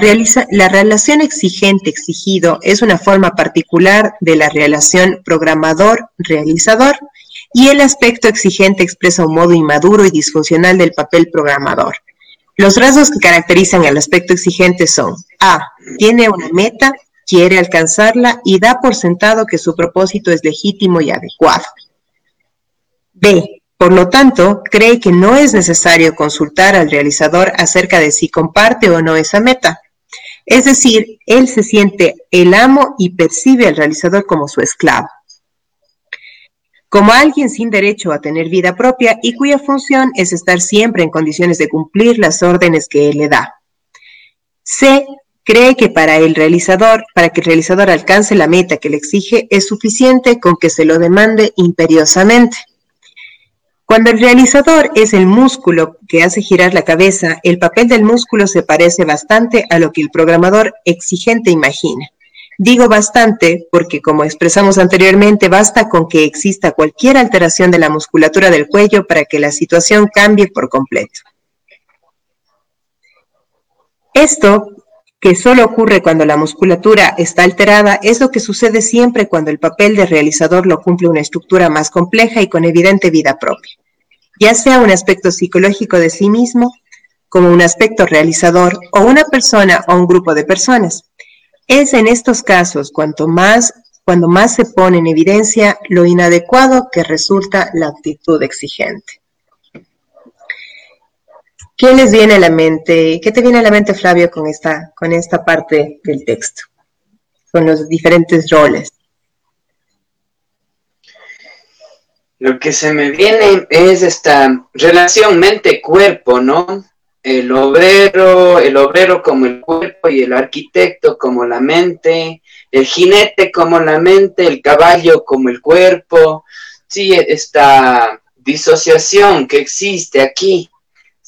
la relación exigente-exigido es una forma particular de la relación programador-realizador y el aspecto exigente expresa un modo inmaduro y disfuncional del papel programador. Los rasgos que caracterizan al aspecto exigente son A. Tiene una meta, quiere alcanzarla y da por sentado que su propósito es legítimo y adecuado. B. Por lo tanto, cree que no es necesario consultar al realizador acerca de si comparte o no esa meta. Es decir, él se siente el amo y percibe al realizador como su esclavo. Como alguien sin derecho a tener vida propia y cuya función es estar siempre en condiciones de cumplir las órdenes que él le da. C cree que para el realizador, para que el realizador alcance la meta que le exige, es suficiente con que se lo demande imperiosamente. Cuando el realizador es el músculo que hace girar la cabeza, el papel del músculo se parece bastante a lo que el programador exigente imagina. Digo bastante porque, como expresamos anteriormente, basta con que exista cualquier alteración de la musculatura del cuello para que la situación cambie por completo. Esto, que solo ocurre cuando la musculatura está alterada, es lo que sucede siempre cuando el papel de realizador lo cumple una estructura más compleja y con evidente vida propia ya sea un aspecto psicológico de sí mismo, como un aspecto realizador, o una persona o un grupo de personas. Es en estos casos cuanto más, cuando más se pone en evidencia lo inadecuado que resulta la actitud exigente. ¿Qué les viene a la mente? ¿Qué te viene a la mente, Flavio, con esta, con esta parte del texto? Con los diferentes roles. Lo que se me viene es esta relación mente-cuerpo, ¿no? El obrero, el obrero como el cuerpo y el arquitecto como la mente, el jinete como la mente, el caballo como el cuerpo. Sí, esta disociación que existe aquí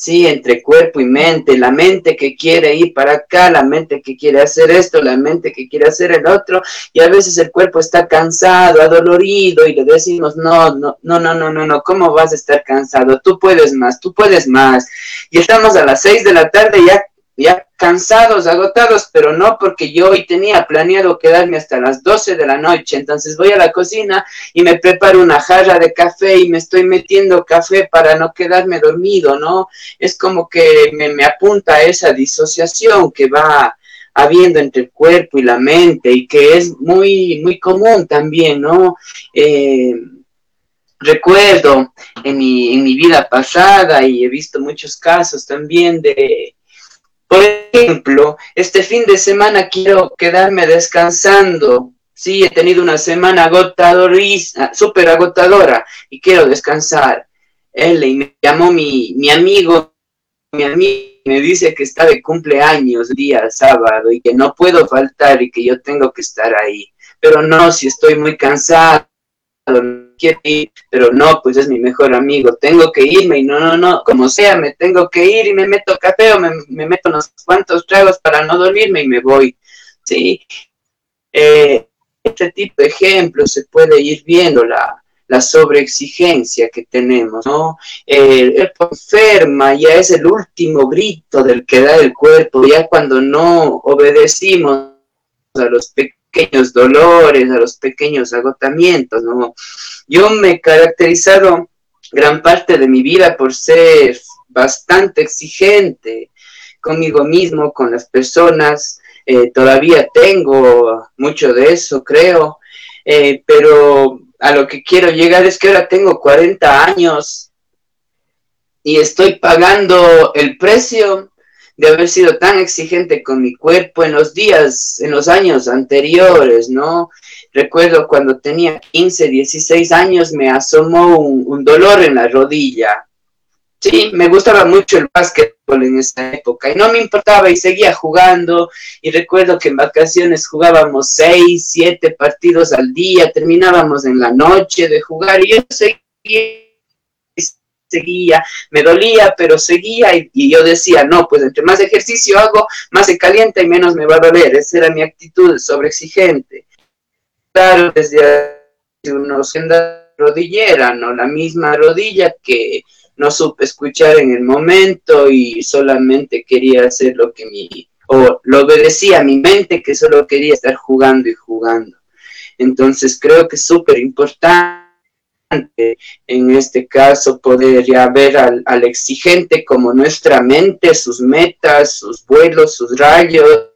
sí, entre cuerpo y mente, la mente que quiere ir para acá, la mente que quiere hacer esto, la mente que quiere hacer el otro, y a veces el cuerpo está cansado, adolorido, y le decimos, no, no, no, no, no, no, no, ¿cómo vas a estar cansado? Tú puedes más, tú puedes más. Y estamos a las seis de la tarde ya ya cansados, agotados, pero no porque yo hoy tenía planeado quedarme hasta las 12 de la noche. Entonces voy a la cocina y me preparo una jarra de café y me estoy metiendo café para no quedarme dormido, ¿no? Es como que me, me apunta a esa disociación que va habiendo entre el cuerpo y la mente y que es muy, muy común también, ¿no? Eh, recuerdo en mi, en mi vida pasada y he visto muchos casos también de por ejemplo, este fin de semana quiero quedarme descansando. Sí, he tenido una semana agotadora, súper agotadora y quiero descansar. Él y me llamó mi, mi amigo, mi amigo me dice que está de cumpleaños día sábado y que no puedo faltar y que yo tengo que estar ahí. Pero no, si estoy muy cansado, pero no, pues es mi mejor amigo, tengo que irme y no, no, no, como sea, me tengo que ir y me meto café o me, meto unos cuantos tragos para no dormirme y me voy, ¿sí? Eh, este tipo de ejemplos se puede ir viendo la, la sobreexigencia que tenemos, ¿no? El, el enferma ya es el último grito del que da el cuerpo, ya cuando no obedecimos a los pecados pequeños dolores, a los pequeños agotamientos, ¿no? Yo me he caracterizado gran parte de mi vida por ser bastante exigente conmigo mismo, con las personas, eh, todavía tengo mucho de eso, creo, eh, pero a lo que quiero llegar es que ahora tengo 40 años y estoy pagando el precio de haber sido tan exigente con mi cuerpo en los días, en los años anteriores, ¿no? Recuerdo cuando tenía 15, 16 años me asomó un, dolor en la rodilla. Sí, me gustaba mucho el básquetbol en esa época y no me importaba y seguía jugando y recuerdo que en vacaciones jugábamos 6, 7 partidos al día, terminábamos en la noche de jugar y yo seguía seguía, me dolía, pero seguía y, yo decía, no, pues entre más ejercicio hago, más se calienta y menos me va a doler. Esa era mi actitud sobreexigente. Claro, desde unos rodillera, ¿no? La misma rodilla que no supe escuchar en el momento y solamente quería hacer lo que mi o lo obedecía a mi mente que solo quería estar jugando y jugando. Entonces creo que es súper importante en este caso poder ya ver al, exigente como nuestra mente, sus metas, sus vuelos, sus rayos,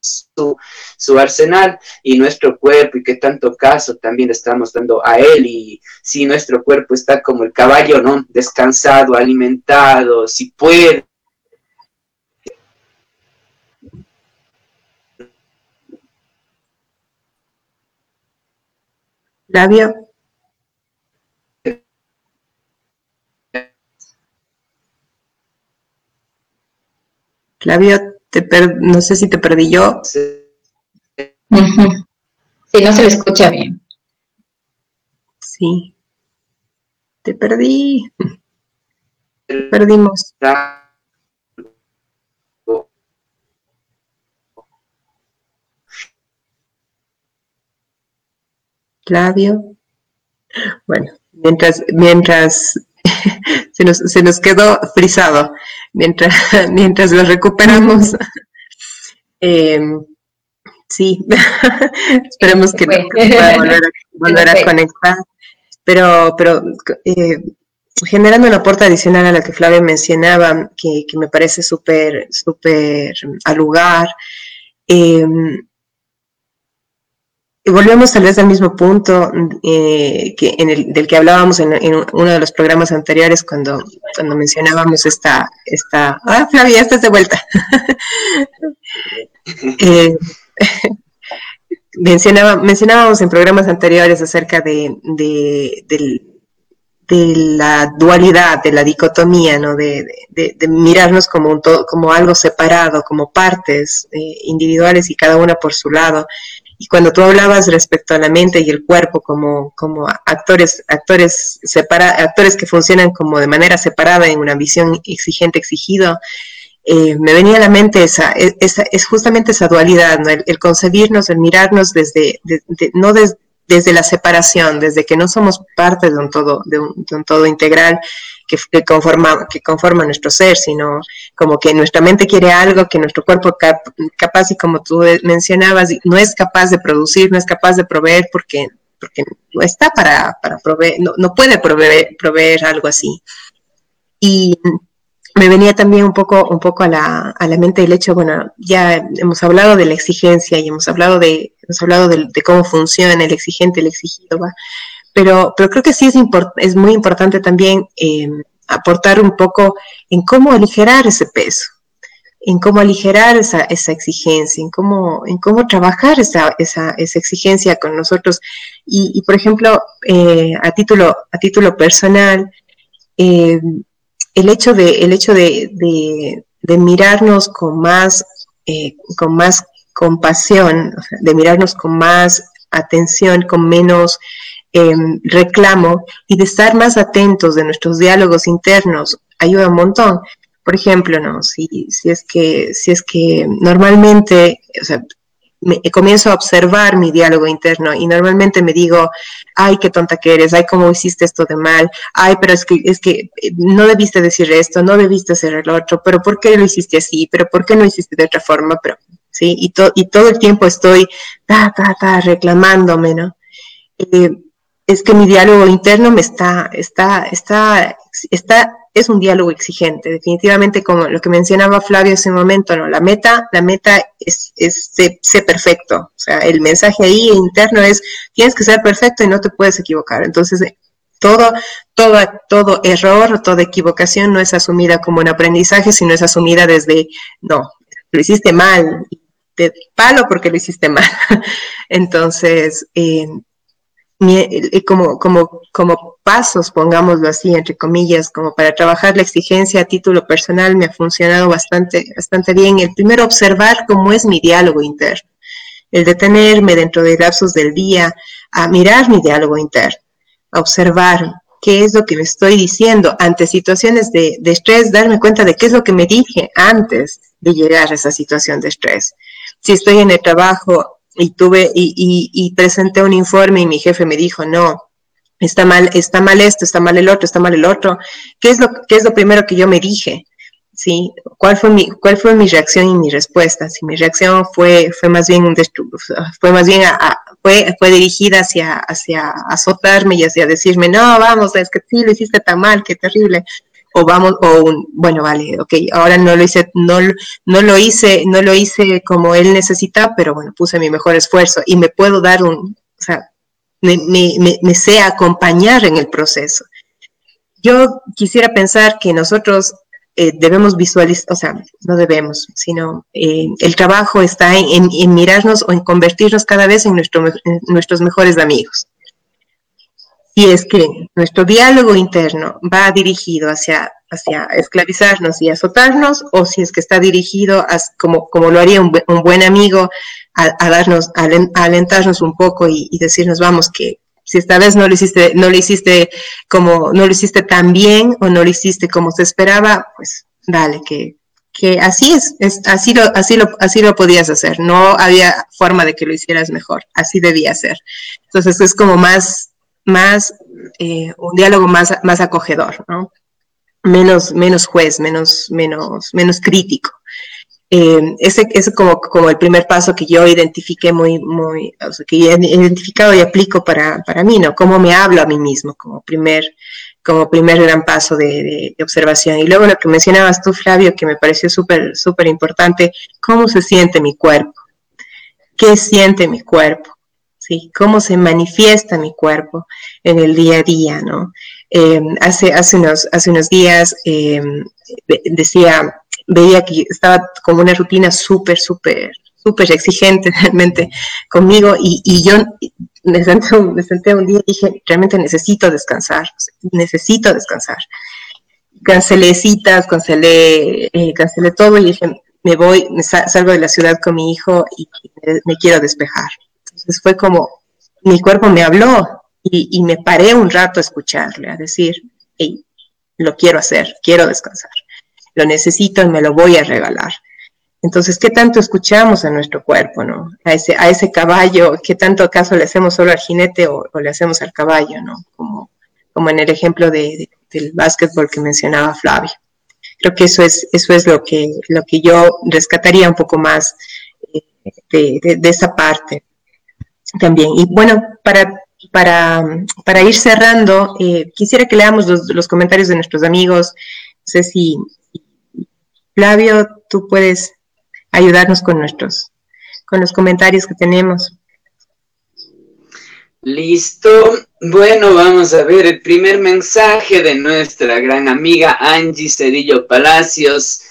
su, su, arsenal y nuestro cuerpo y qué tanto caso también estamos dando a él y si nuestro cuerpo está como el caballo, ¿no? Descansado, alimentado, si puede. Flavio. Flavio, te no sé si te perdí yo. Sí. no se le escucha bien. Sí. Te perdí. Perdimos. Flavio. Bueno, mientras, mientras se, nos, se nos quedó frisado mientras, mientras lo recuperamos. Em, sí, esperemos que pueda volver, a, conectar. Pero, pero eh, generando un aporte adicional a la que Flavia mencionaba, que, que me parece súper, súper al lugar, eh, volvemos tal vez al mismo punto eh, que en el, del que hablábamos en, uno de los programas anteriores cuando, cuando mencionábamos esta, esta... Ah, Flavia, estás de vuelta. eh, mencionaba, mencionábamos en programas anteriores acerca de, de, de, la dualidad, de la dicotomía, ¿no? de, mirarnos como, un todo, como algo separado, como partes eh, individuales y cada una por su lado. Y cuando tú hablabas respecto a la mente y el cuerpo como, como actores, actores, separa, actores que funcionan como de manera separada en una visión exigente, exigido, eh, me venía a la mente esa, e, esa, es justamente esa dualidad, ¿no? el, concebirnos, el mirarnos desde, no desde la separación, desde que no somos parte de un todo, de de un todo integral, que, conforma, que conforma nuestro ser, sino como que nuestra mente quiere algo que nuestro cuerpo capaz, y como tú mencionabas, no es capaz de producir, no es capaz de proveer porque, porque no está para, para proveer, no, no puede proveer, proveer algo así. Y me venía también un poco, un poco a la, a la mente el hecho, bueno, ya hemos hablado de la exigencia y hemos hablado de, hemos hablado de, cómo funciona el exigente, el exigido, ¿va? Pero, pero creo que sí es, es muy importante también eh, aportar un poco en cómo aligerar ese peso, en cómo aligerar esa, esa exigencia, en cómo, en cómo trabajar esa, esa, esa exigencia con nosotros. Y, y por ejemplo, eh, a, título, a título personal, eh, el hecho de, el hecho de, mirarnos con más, con más compasión, de mirarnos con más atención, con menos Em, reclamo y de estar más atentos de nuestros diálogos internos ayuda un montón. Por ejemplo, no, si, si es que, si es que normalmente, o sea, comienzo a observar mi diálogo interno y normalmente me digo, ay, qué tonta que eres, ay, cómo hiciste esto de mal, ay, pero es que, es que eh, no debiste decir esto, no debiste hacer el otro, pero ¿por qué lo hiciste así? ¿Pero por qué no hiciste de otra forma? Pero, sí, y, y todo el tiempo estoy, ta, ta, ta, reclamándome, ¿no? Eh, es que mi diálogo interno me está, está, está, está, es un diálogo exigente, definitivamente como lo que mencionaba Flavio hace un momento, ¿no? La meta, la meta es, es ser, perfecto. O sea, el mensaje ahí interno es tienes que ser perfecto y no te puedes equivocar. Entonces, todo, todo, todo error, toda equivocación no es asumida como un aprendizaje, sino es asumida desde, no, lo hiciste mal, te palo porque lo hiciste mal. Entonces, eh, como, como, como pasos, pongámoslo así, entre comillas, como para trabajar la exigencia a título personal, me ha funcionado bastante, bastante bien. El primero, observar cómo es mi diálogo interno. El detenerme dentro de lapsos del día a mirar mi diálogo interno, a observar qué es lo que me estoy diciendo ante situaciones de, de estrés, darme cuenta de qué es lo que me dije antes de llegar a esa situación de estrés. Si estoy en el trabajo, y tuve y, y, presenté un informe y mi jefe me dijo, no, está mal, está mal esto, está mal el otro, está mal el otro. ¿Qué es lo, qué es lo primero que yo me dije? ¿sí? ¿Cuál fue mi, cuál fue mi reacción y mi respuesta? Si mi reacción fue, fue más bien, fue más bien, fue, fue dirigida hacia, hacia azotarme y hacia decirme, no, vamos, es que sí, lo hiciste tan mal, qué terrible. O vamos, o un, bueno, vale, ok, ahora no lo hice, no, no lo hice, no lo hice como él necesita, pero bueno, puse mi mejor esfuerzo y me puedo dar un, o sea, me, me, me sé acompañar en el proceso. Yo quisiera pensar que nosotros eh, debemos visualizar, o sea, no debemos, sino eh, el trabajo está en, mirarnos o en convertirnos cada vez en, nuestro, nuestros mejores amigos. Si es que nuestro diálogo interno va dirigido hacia, hacia esclavizarnos y azotarnos, o si es que está dirigido a, como, como lo haría un, buen amigo, a, darnos, alentarnos un poco y, y decirnos, vamos, que si esta vez no lo hiciste, no lo hiciste como, no lo hiciste tan bien o no lo hiciste como se esperaba, pues dale, que, que así es, es así, lo, así, lo, así lo podías hacer, no había forma de que lo hicieras mejor, así debía ser. Entonces es como más, más, eh, un diálogo más, más acogedor, ¿no? Menos, menos juez, menos, menos, menos crítico. Eh, ese es como, como el primer paso que yo identifiqué muy, muy, que he identificado y aplico para, para mí, ¿no? Cómo me hablo a mí mismo como primer, como primer gran paso de, de, observación. Y luego lo que mencionabas tú, Flavio, que me pareció súper, súper importante, cómo se siente mi cuerpo, qué siente mi cuerpo, ¿sí? Cómo se manifiesta mi cuerpo en el día a día, ¿no? Eh, hace, hace, unos, hace unos días eh, decía veía que estaba como una rutina súper, súper, súper exigente realmente conmigo y, yo me senté, me senté un día y dije, realmente necesito descansar, necesito descansar. Cancelé citas, cancelé, eh, cancelé todo y dije, me voy, me salgo de la ciudad con mi hijo y me, quiero despejar. Entonces fue como, mi cuerpo me habló y, me paré un rato a escucharle, a decir, hey, lo quiero hacer, quiero descansar lo necesito y me lo voy a regalar. Entonces, ¿qué tanto escuchamos a nuestro cuerpo, no? A ese, a ese caballo, ¿qué tanto acaso le hacemos solo al jinete o, le hacemos al caballo, no? Como, como en el ejemplo de, del básquetbol que mencionaba Flavio. Creo que eso es, eso es lo que, lo que yo rescataría un poco más eh, de, esa parte también. Y bueno, para, para, para ir cerrando, eh, quisiera que leamos los, los comentarios de nuestros amigos. No sé si, Flavio, tú puedes ayudarnos con nuestros, con los comentarios que tenemos. Listo. Bueno, vamos a ver el primer mensaje de nuestra gran amiga Angie Cedillo Palacios.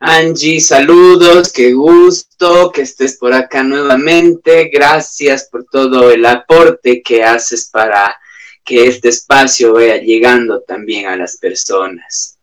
Angie, saludos, qué gusto que estés por acá nuevamente. Gracias por todo el aporte que haces para que este espacio vaya llegando también a las personas.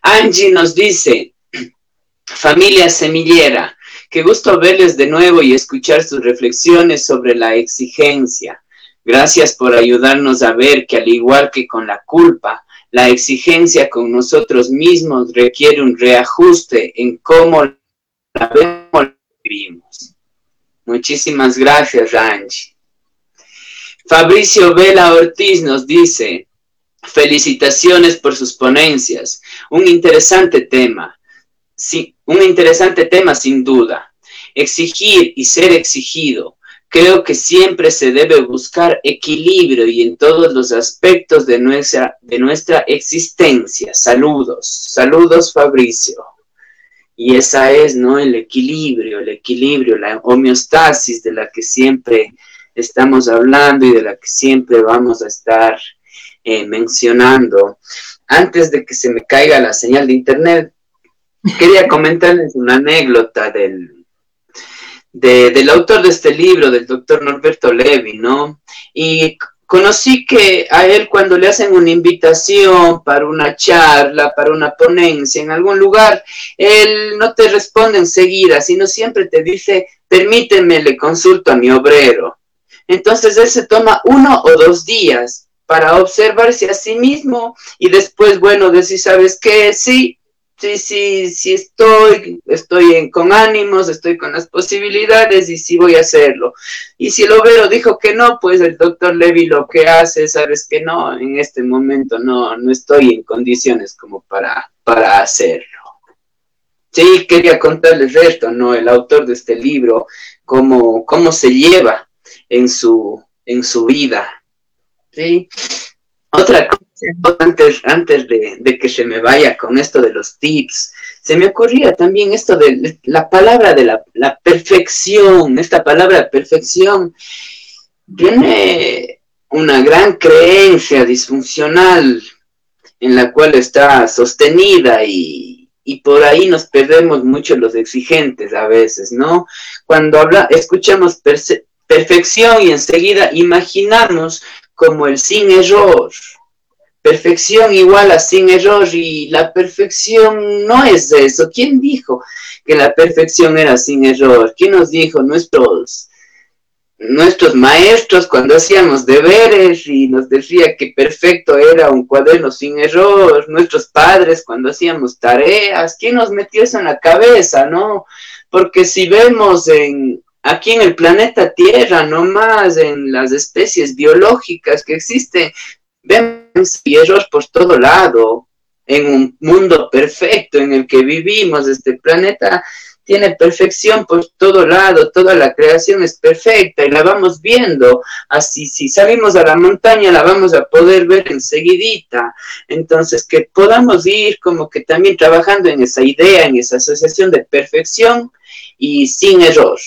Angie nos dice, Familia Semillera, qué gusto verles de nuevo y escuchar sus reflexiones sobre la exigencia. Gracias por ayudarnos a ver que al igual que con la culpa, la exigencia con nosotros mismos requiere un reajuste en cómo la vivimos. Muchísimas gracias, Rangi. Fabricio Vela Ortiz nos dice, felicitaciones por sus ponencias, un interesante tema. Sí, un interesante tema sin duda. Exigir y ser exigido. Creo que siempre se debe buscar equilibrio y en todos los aspectos de nuestra, de nuestra existencia. Saludos, saludos Fabricio. Y esa es, ¿no? El equilibrio, el equilibrio, la homeostasis de la que siempre estamos hablando y de la que siempre vamos a estar eh, mencionando. Antes de que se me caiga la señal de internet, quería comentarles una anécdota del, del autor de este libro, del doctor Norberto Levi, ¿no? Y conocí que a él cuando le hacen una invitación para una charla, para una ponencia en algún lugar, él no te responde enseguida, sino siempre te dice, permíteme, le consulto a mi obrero. Entonces él se toma uno o dos días para observarse a sí mismo y después, bueno, decir, ¿sabes qué? Sí, sí, sí, sí estoy, estoy con ánimos, estoy con las posibilidades y sí voy a hacerlo. Y si el obrero dijo que no, pues el doctor Levy lo que hace, sabes que no, en este momento no, no estoy en condiciones como para, para hacerlo. Sí, quería contarles esto, ¿no? El autor de este libro, cómo, cómo se lleva en su, en su vida. ¿sí? Otra cosa, antes, antes de, que se me vaya con esto de los tips, se me ocurría también esto de la palabra de la, la perfección, esta palabra perfección tiene una gran creencia disfuncional en la cual está sostenida y, y por ahí nos perdemos mucho los exigentes a veces, ¿no? Cuando habla, escuchamos perfección y enseguida imaginamos como el sin error. Perfección igual a sin error y la perfección no es eso. ¿Quién dijo que la perfección era sin error? ¿Quién nos dijo? Nuestros nuestros maestros cuando hacíamos deberes y nos decía que perfecto era un cuaderno sin error, nuestros padres cuando hacíamos tareas, ¿quién nos metió eso en la cabeza, no? Porque si vemos en aquí en el planeta Tierra, no más en las especies biológicas que existen, vemos errores por todo lado, en un mundo perfecto en el que vivimos, este planeta tiene perfección por todo lado, toda la creación es perfecta y la vamos viendo. Así, si salimos a la montaña, la vamos a poder ver enseguidita. Entonces, que podamos ir como que también trabajando en esa idea, en esa asociación de perfección y sin error.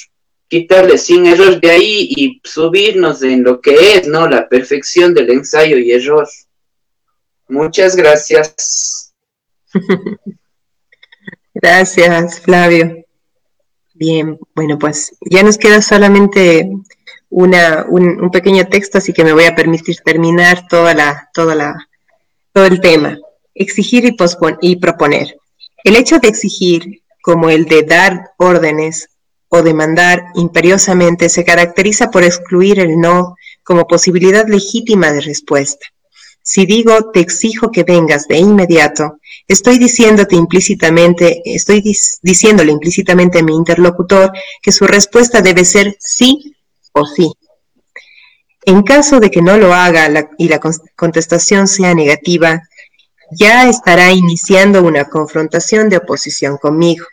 Quitarle sin error de ahí y subirnos en lo que es, ¿no? La perfección del ensayo y error. Muchas gracias. Gracias, Flavio. Bien, bueno, pues ya nos queda solamente una, un, pequeño texto, así que me voy a permitir terminar toda la, toda la, todo el tema. Exigir y, y proponer. El hecho de exigir, como el de dar órdenes o demandar imperiosamente, se caracteriza por excluir el no como posibilidad legítima de respuesta. Si digo te exijo que vengas de inmediato, estoy diciéndote implícitamente, estoy diciéndole implícitamente a mi interlocutor que su respuesta debe ser sí o sí. En caso de que no lo haga y la contestación sea negativa, ya estará iniciando una confrontación de oposición conmigo.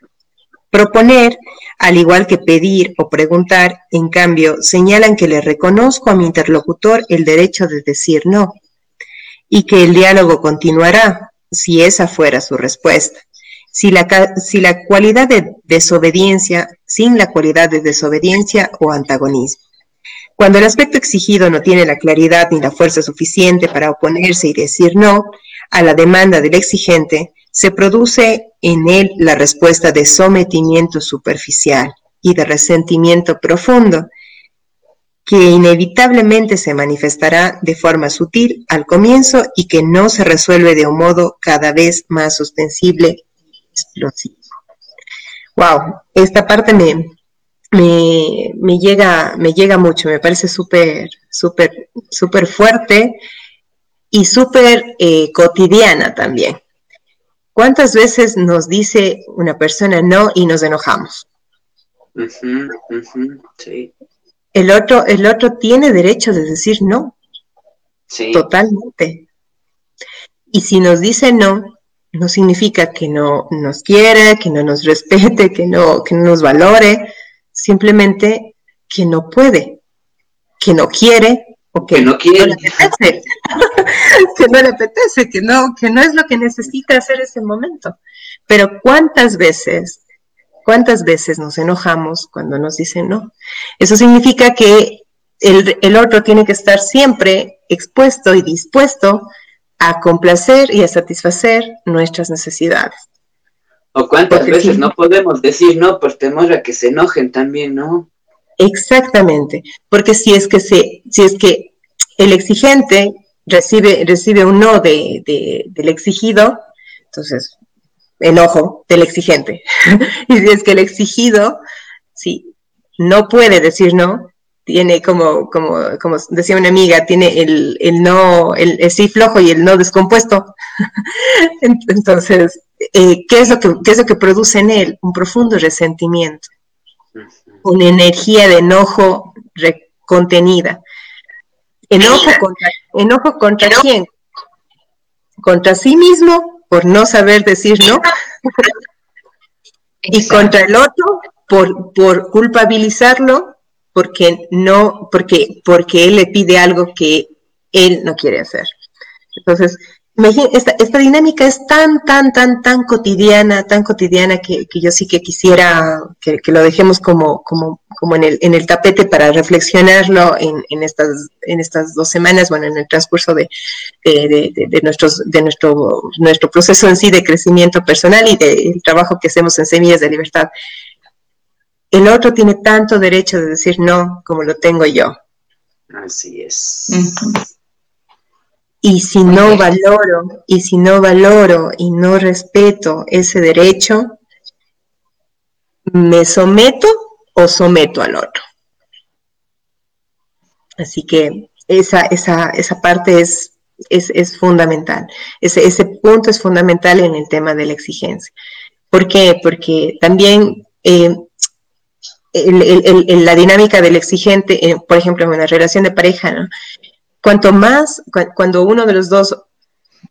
Proponer, al igual que pedir o preguntar, en cambio, señalan que le reconozco a mi interlocutor el derecho de decir no y que el diálogo continuará si esa fuera su respuesta. Si la, si la cualidad de desobediencia, sin la cualidad de desobediencia o antagonismo. Cuando el aspecto exigido no tiene la claridad ni la fuerza suficiente para oponerse y decir no a la demanda del exigente, se produce en él la respuesta de sometimiento superficial y de resentimiento profundo, que inevitablemente se manifestará de forma sutil al comienzo y que no se resuelve de un modo cada vez más ostensible y explosivo. Wow, esta parte me, me, llega, me llega mucho, me parece súper, súper, súper fuerte y súper eh, cotidiana también. ¿Cuántas veces nos dice una persona no y nos enojamos? sí el otro, el otro tiene derecho de decir no. Sí. Totalmente. Y si nos dice no, no significa que no nos quiere, que no nos respete, que no, que no nos valore, simplemente que no puede, que no quiere o que, no, quiere. apetece, que no le apetece, que no, que no es lo que necesita hacer ese momento. Pero ¿cuántas veces ¿Cuántas veces nos enojamos cuando nos dicen no? Eso significa que el, otro tiene que estar siempre expuesto y dispuesto a complacer y a satisfacer nuestras necesidades. O cuántas veces no podemos decir no por temor a que se enojen también, ¿no? Exactamente, porque si es que se, si es que el exigente recibe, recibe un no de, del exigido, entonces enojo del exigente. y si es que el exigido, si no puede decir no, tiene como, como, como decía una amiga, tiene el, el no, el, sí flojo y el no descompuesto. Entonces, eh, ¿qué, es lo que, ¿qué es lo que produce en él? Un profundo resentimiento, una energía de enojo contenida. Enojo contra, enojo contra quién? Contra sí mismo por no saber decir no. y contra el otro por, por culpabilizarlo porque no, porque, porque él le pide algo que él no quiere hacer. Entonces, esta, esta dinámica es tan, tan, tan, tan cotidiana, tan cotidiana que, yo sí que quisiera que, lo dejemos como, como, como en, el, en el tapete para reflexionarlo en, en, estas, en estas dos semanas, bueno, en el transcurso de, de, nuestros, de nuestro, nuestro proceso en sí de crecimiento personal y del trabajo que hacemos en Semillas de Libertad. El otro tiene tanto derecho de decir no como lo tengo yo. Así es. Y si no valoro, y si no valoro y no respeto ese derecho, me someto o someto al otro. Así que esa, esa, esa parte es, es, fundamental. Ese, ese, punto es fundamental en el tema de la exigencia. ¿Por qué? Porque también eh, la dinámica del exigente, eh, por ejemplo, en una relación de pareja, ¿no? Cuanto más, cuando uno de los dos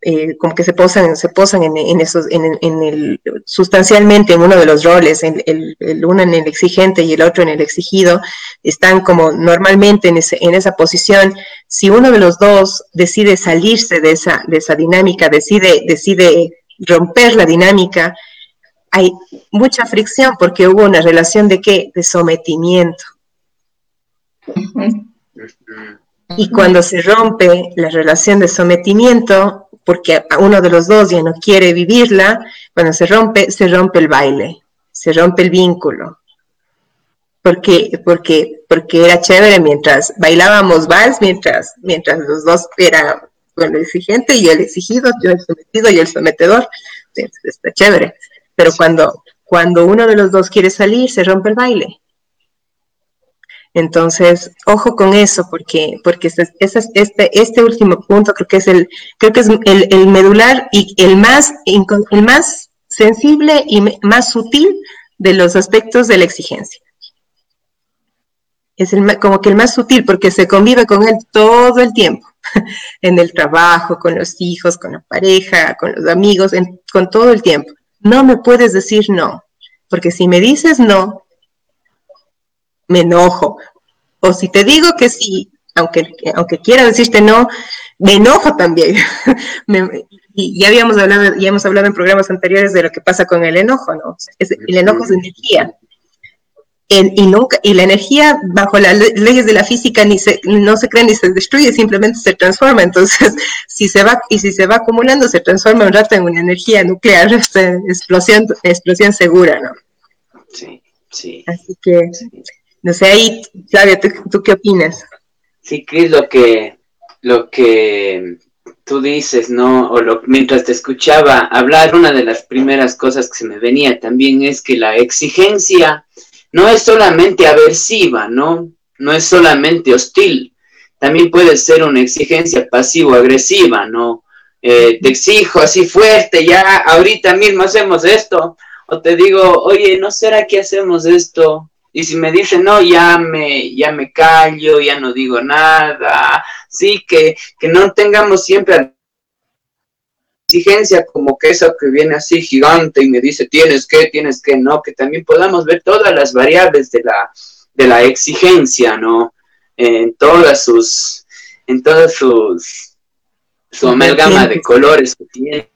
eh, como que se posan, se posan en, esos, en, el, sustancialmente en uno de los roles, el, uno en el exigente y el otro en el exigido, están como normalmente en, en esa posición. Si uno de los dos decide salirse de esa, de esa dinámica, decide, decide romper la dinámica, hay mucha fricción porque hubo una relación de qué? De sometimiento. Y cuando se rompe la relación de sometimiento, porque uno de los dos ya no quiere vivirla, cuando se rompe, se rompe el baile, se rompe el vínculo. Porque, porque, porque era chévere mientras bailábamos vals, mientras, mientras los dos eran bueno, el exigente y el exigido, yo el sometido y el sometedor, está chévere. Pero cuando, cuando uno de los dos quiere salir, se rompe el baile. Entonces, ojo con eso, porque, porque este, este, este último punto creo que es el, creo que es el, medular y el más, el más sensible y más sutil de los aspectos de la exigencia. Es el, como que el más sutil porque se convive con él todo el tiempo, en el trabajo, con los hijos, con la pareja, con los amigos, con todo el tiempo. No me puedes decir no, porque si me dices no, me enojo. O si te digo que sí, aunque, aunque quiera decirte no, me enojo también. y ya habíamos hablado, ya hemos hablado en programas anteriores de lo que pasa con el enojo, ¿no? el enojo es energía. y, nunca, y la energía, bajo las leyes de la física, ni se, no se crea ni se destruye, simplemente se transforma. Entonces, si se va, y si se va acumulando, se transforma un rato en una energía nuclear, explosión, explosión segura, ¿no? Sí, sí. Así que, no sé, ahí, Flavia, ¿tú, qué opinas? Sí, Cris, lo que, lo que tú dices, ¿no? O lo, mientras te escuchaba hablar, una de las primeras cosas que se me venía también es que la exigencia no es solamente aversiva, ¿no? No es solamente hostil, también puede ser una exigencia pasivo-agresiva, ¿no? Eh, te exijo así fuerte, ya ahorita mismo hacemos esto, o te digo, oye, ¿no será que hacemos esto? Y si me dicen, no, ya me, ya me callo, ya no digo nada, sí, que, que no tengamos siempre exigencia como que eso que viene así gigante y me dice tienes que, tienes que, no, que también podamos ver todas las variables de la, de la exigencia, ¿no? En todas sus, en todas sus, su amalgama de colores que tiene.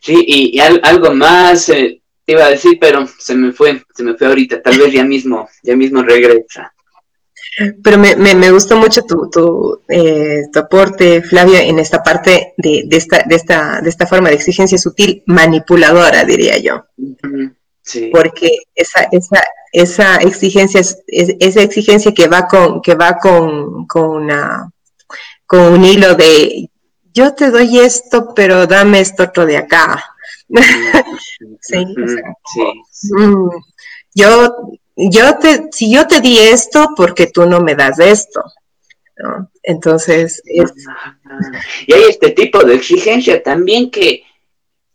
Sí, y, algo más, eh, iba a decir, pero se me fue, se me fue ahorita, tal vez ya mismo, ya mismo regresa. Pero me, me, gustó mucho tu, tu, eh, tu, aporte, Flavio, en esta parte de, de, esta, de, esta, de esta forma de exigencia sutil, manipuladora, diría yo. Sí. Porque esa, esa, esa exigencia es, esa exigencia que va con, que va con, con una, con un hilo de yo te doy esto, pero dame esto otro de acá. sí, mm, yo, yo te, si yo te di esto, porque tú no me das esto. Entonces, Y hay este tipo de exigencia también que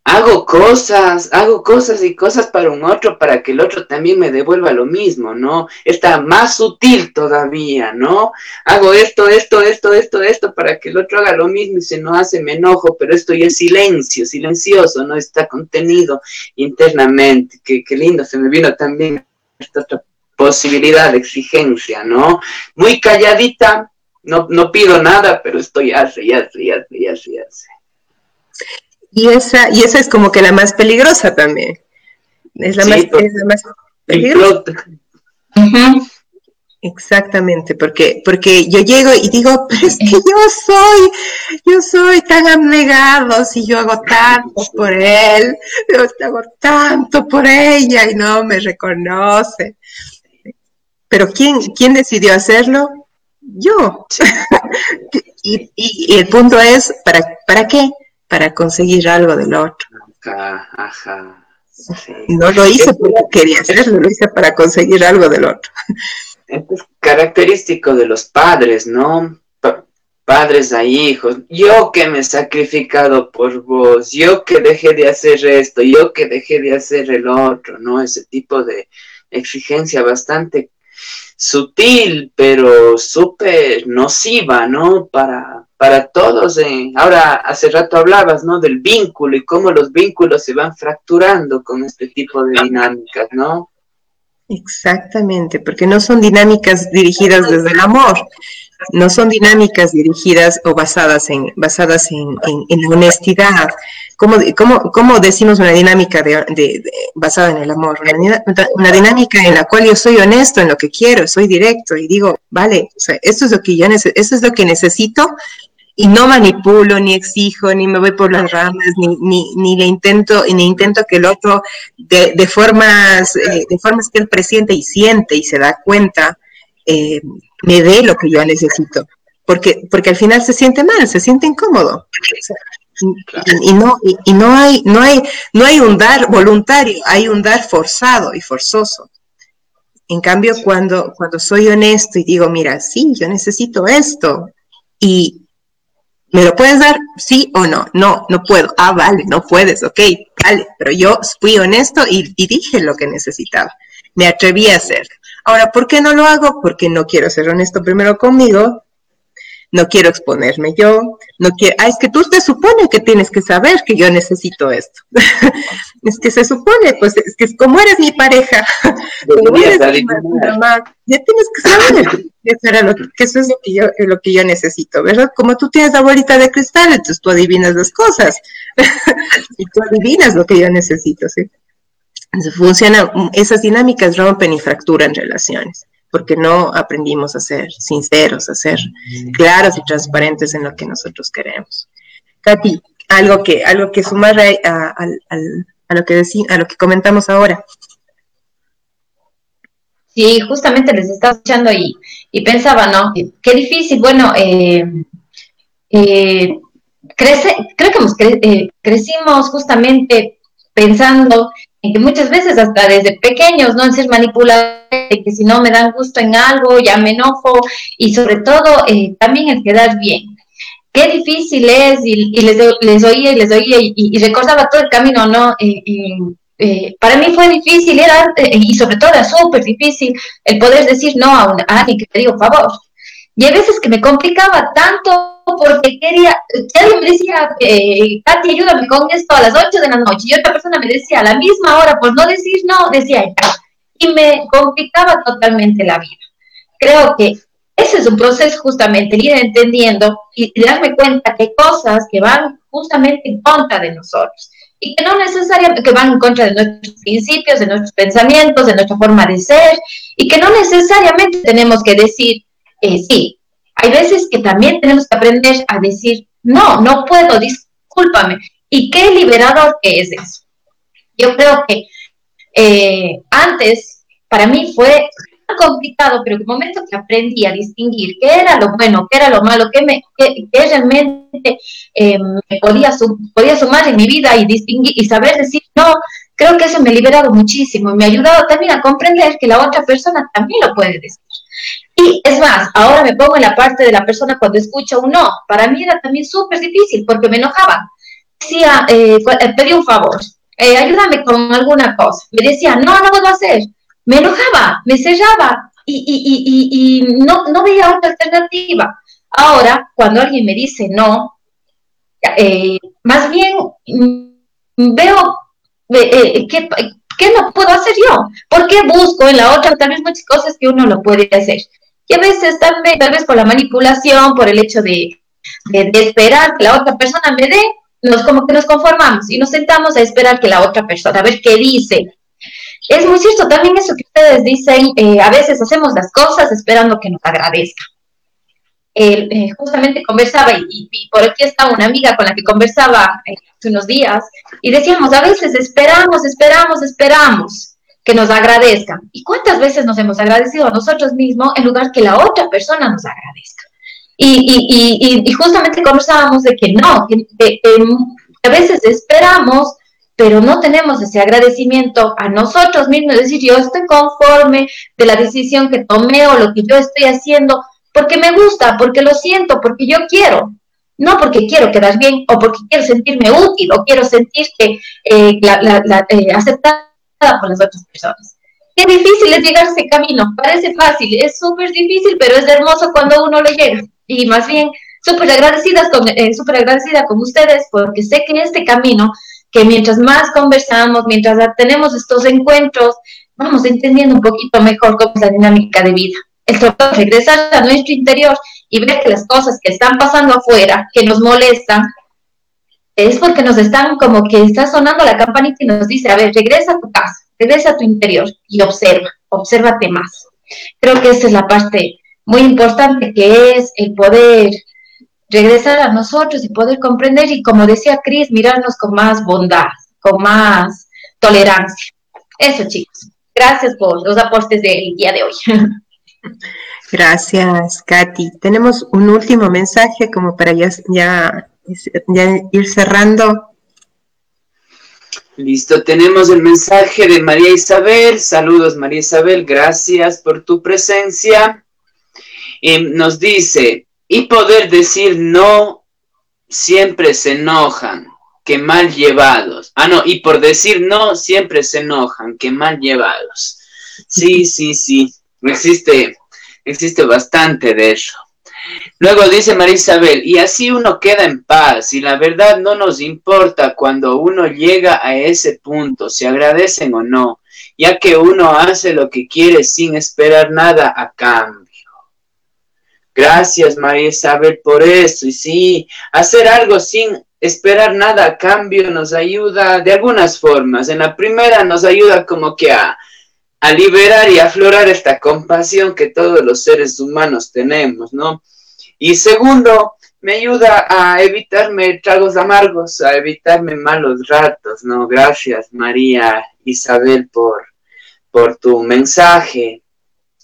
hago cosas, hago cosas y cosas para un otro para que el otro también me devuelva lo mismo, ¿no? Está más sutil todavía, ¿no? Hago esto, esto, esto, esto, esto para que el otro haga lo mismo y se no hace, me enojo, pero esto ya es silencio, silencioso, ¿no? Está contenido internamente. Qué, qué lindo, se me vino también esta otra posibilidad de exigencia, ¿no? Muy calladita, no, no pido nada, pero estoy hace, hace, hace, hace, hace. Y esa, y esa es como que la más peligrosa también. Es la, más, es la más peligrosa. Exactamente, porque, porque yo llego y digo, pero es que yo soy, yo soy tan abnegado, si yo hago tanto por él, yo hago tanto por ella y no me reconoce. Pero ¿quién, quién decidió hacerlo? Yo. y, y, y, el punto es, ¿para, ¿para qué? Para conseguir algo del otro. Ajá, No lo hice porque quería hacerlo, lo hice para conseguir algo del otro. Es característico de los padres, ¿no? padres a hijos. Yo que me he sacrificado por vos, yo que dejé de hacer esto, yo que dejé de hacer el otro, ¿no? Ese tipo de exigencia bastante sutil, pero súper nociva, ¿no? Para, para todos. Eh. Ahora, hace rato hablabas, ¿no? Del vínculo y cómo los vínculos se van fracturando con este tipo de dinámicas, ¿no? Exactamente, porque no son dinámicas dirigidas desde el amor, no son dinámicas dirigidas o basadas en, basadas en, en, la honestidad. ¿Cómo, cómo, cómo decimos una dinámica de, basada en el amor? Una, una, dinámica en la cual yo soy honesto en lo que quiero, soy directo y digo, vale, o sea, esto es lo que yo esto es lo que necesito y no manipulo, ni exijo, ni me voy por las ramas, ni, ni, ni le intento, ni intento que el otro de, de formas, eh, de formas que él presiente y siente y se da cuenta, eh, me dé lo que yo necesito. Porque, porque al final se siente mal, se siente incómodo. y, no, y, no hay, no hay, no hay un dar voluntario, hay un dar forzado y forzoso. En cambio, cuando, cuando soy honesto y digo, mira, sí, yo necesito esto, y, ¿Me lo puedes dar? Sí o no. No, no puedo. Ah, vale, no puedes. Ok, vale. Pero yo fui honesto y, y dije lo que necesitaba. Me atreví a hacerlo. Ahora, ¿por qué no lo hago? Porque no quiero ser honesto primero conmigo no quiero exponerme yo, no quiero, ah, es que tú te supone que tienes que saber que yo necesito esto. es que se supone, pues es que como eres mi pareja, como eres mi mamá, ya tienes que saber eso, lo que, eso es lo que, yo, lo que yo necesito, ¿verdad? Como tú tienes la bolita de cristal, entonces tú adivinas las cosas y tú adivinas lo que yo necesito, ¿sí? Entonces funciona, esas dinámicas rompen y fracturan relaciones porque no aprendimos a ser sinceros, a ser claros y transparentes en lo que nosotros queremos. Katy, algo que, algo que sumar a, lo que a lo que comentamos ahora. Sí, justamente les estaba escuchando y, y pensaba, ¿no? Qué difícil, bueno, eh, eh, crece, creo que eh, crecimos justamente pensando que muchas veces hasta desde pequeños, ¿no? En ser manipulados, que si no me dan gusto en algo, ya me enojo, y sobre todo eh, también el quedar bien. Qué difícil es, y, les, les, oía y les oía, y, recordaba todo el camino, ¿no? Eh, para mí fue difícil, era, eh, y sobre todo era súper difícil el poder decir no a, a alguien que te digo favor. Y hay veces que me complicaba tanto porque quería, alguien me decía, eh, Katy, ayúdame con esto a las 8 de la noche, y otra persona me decía a la misma hora, por no decir no, decía y me complicaba totalmente la vida. Creo que ese es un proceso justamente, ir entendiendo y darme cuenta que hay cosas que van justamente en contra de nosotros y que no necesariamente que van en contra de nuestros principios, de nuestros pensamientos, de nuestra forma de ser y que no necesariamente tenemos que decir eh, sí, hay veces que también tenemos que aprender a decir, no, no puedo, discúlpame. ¿Y qué liberador que es eso? Yo creo que eh, antes, para mí fue complicado, pero en el momento que aprendí a distinguir qué era lo bueno, qué era lo malo, qué, me, qué, realmente eh, me podía, podía sumar en mi vida y distinguir y saber decir no, creo que eso me ha liberado muchísimo y me ha ayudado también a comprender que la otra persona también lo puede decir. Y es más, ahora me pongo en la parte de la persona cuando escucha un no. Para mí era también súper difícil porque me enojaba. decía, eh, eh, pedí un favor, eh, ayúdame con alguna cosa. Me decía, no, no puedo hacer. Me enojaba, me cerraba y, y, y, y no, no veía otra alternativa. Ahora, cuando alguien me dice no, más bien mm, veo qué, qué no puedo hacer yo, por qué busco en la otra tal vez muchas cosas que uno lo puede hacer. Y a veces vez, tal vez por la manipulación, por el hecho de, de, esperar que la otra persona me dé, nos como que nos conformamos y nos sentamos a esperar que la otra persona, a ver qué dice. Es muy cierto también eso que ustedes dicen, eh, a veces hacemos las cosas esperando que nos agradezca. Eh, justamente conversaba y, por aquí está una amiga con la que conversaba eh, hace unos días y decíamos, a veces esperamos, esperamos, esperamos que nos agradezcan. ¿Y cuántas veces nos hemos agradecido a nosotros mismos en lugar que la otra persona nos agradezca? Y, justamente conversábamos de que no, a veces esperamos, pero no tenemos ese agradecimiento a nosotros mismos, es decir, yo estoy conforme de la decisión que tomé o lo que yo estoy haciendo, porque me gusta, porque lo siento, porque yo quiero, no porque quiero quedar bien o porque quiero sentirme útil o quiero sentir que eh, la, la, eh, aceptada por las otras personas. Qué difícil es llegar a ese camino, parece fácil, es súper difícil, pero es hermoso cuando uno lo llega y más bien súper agradecidas con, eh, agradecida con ustedes porque sé que este camino, que mientras más conversamos, mientras tenemos estos encuentros, vamos entendiendo un poquito mejor cómo es la dinámica de vida. El trabajo regresar a nuestro interior y ver que las cosas que están pasando afuera, que nos molestan, es porque nos están como que está sonando la campanita y nos dice, a ver, regresa a tu casa, regresa a tu interior y observa, obsérvate más. Creo que esa es la parte muy importante que es el poder regresar a nosotros y poder comprender y como decía Cris, mirarnos con más bondad, con más tolerancia. Eso chicos. Gracias por los aportes del día de hoy. Gracias, Katy. Tenemos un último mensaje como para ya, ya, ya ir cerrando. Listo, tenemos el mensaje de María Isabel. Saludos, María Isabel. Gracias por tu presencia. Y nos dice, y poder decir no, siempre se enojan, que mal llevados. Ah, no, y por decir no, siempre se enojan, que mal llevados. Sí, sí, sí, existe, existe bastante de eso. Luego dice María Isabel, y así uno queda en paz, y la verdad no nos importa cuando uno llega a ese punto, si agradecen o no, ya que uno hace lo que quiere sin esperar nada a cambio. Gracias, María Isabel, por eso. Y sí, hacer algo sin esperar nada a cambio nos ayuda de algunas formas. En la primera nos ayuda como que a, a liberar y aflorar esta compasión que todos los seres humanos tenemos, ¿no? Y segundo, me ayuda a evitarme tragos amargos, a evitarme malos ratos, ¿no? Gracias, María Isabel, por, por tu mensaje.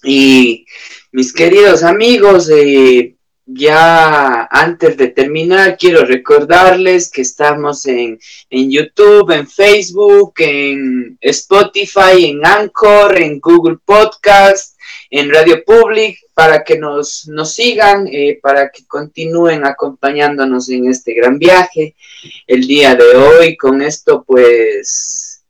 Y mis queridos amigos, eh, ya antes de terminar, quiero recordarles que estamos en, YouTube, en Facebook, en Spotify, en Anchor, en Google Podcast, en Radio Public, para que nos, nos sigan, eh, para que continúen acompañándonos en este gran viaje. El día de hoy, con esto, pues,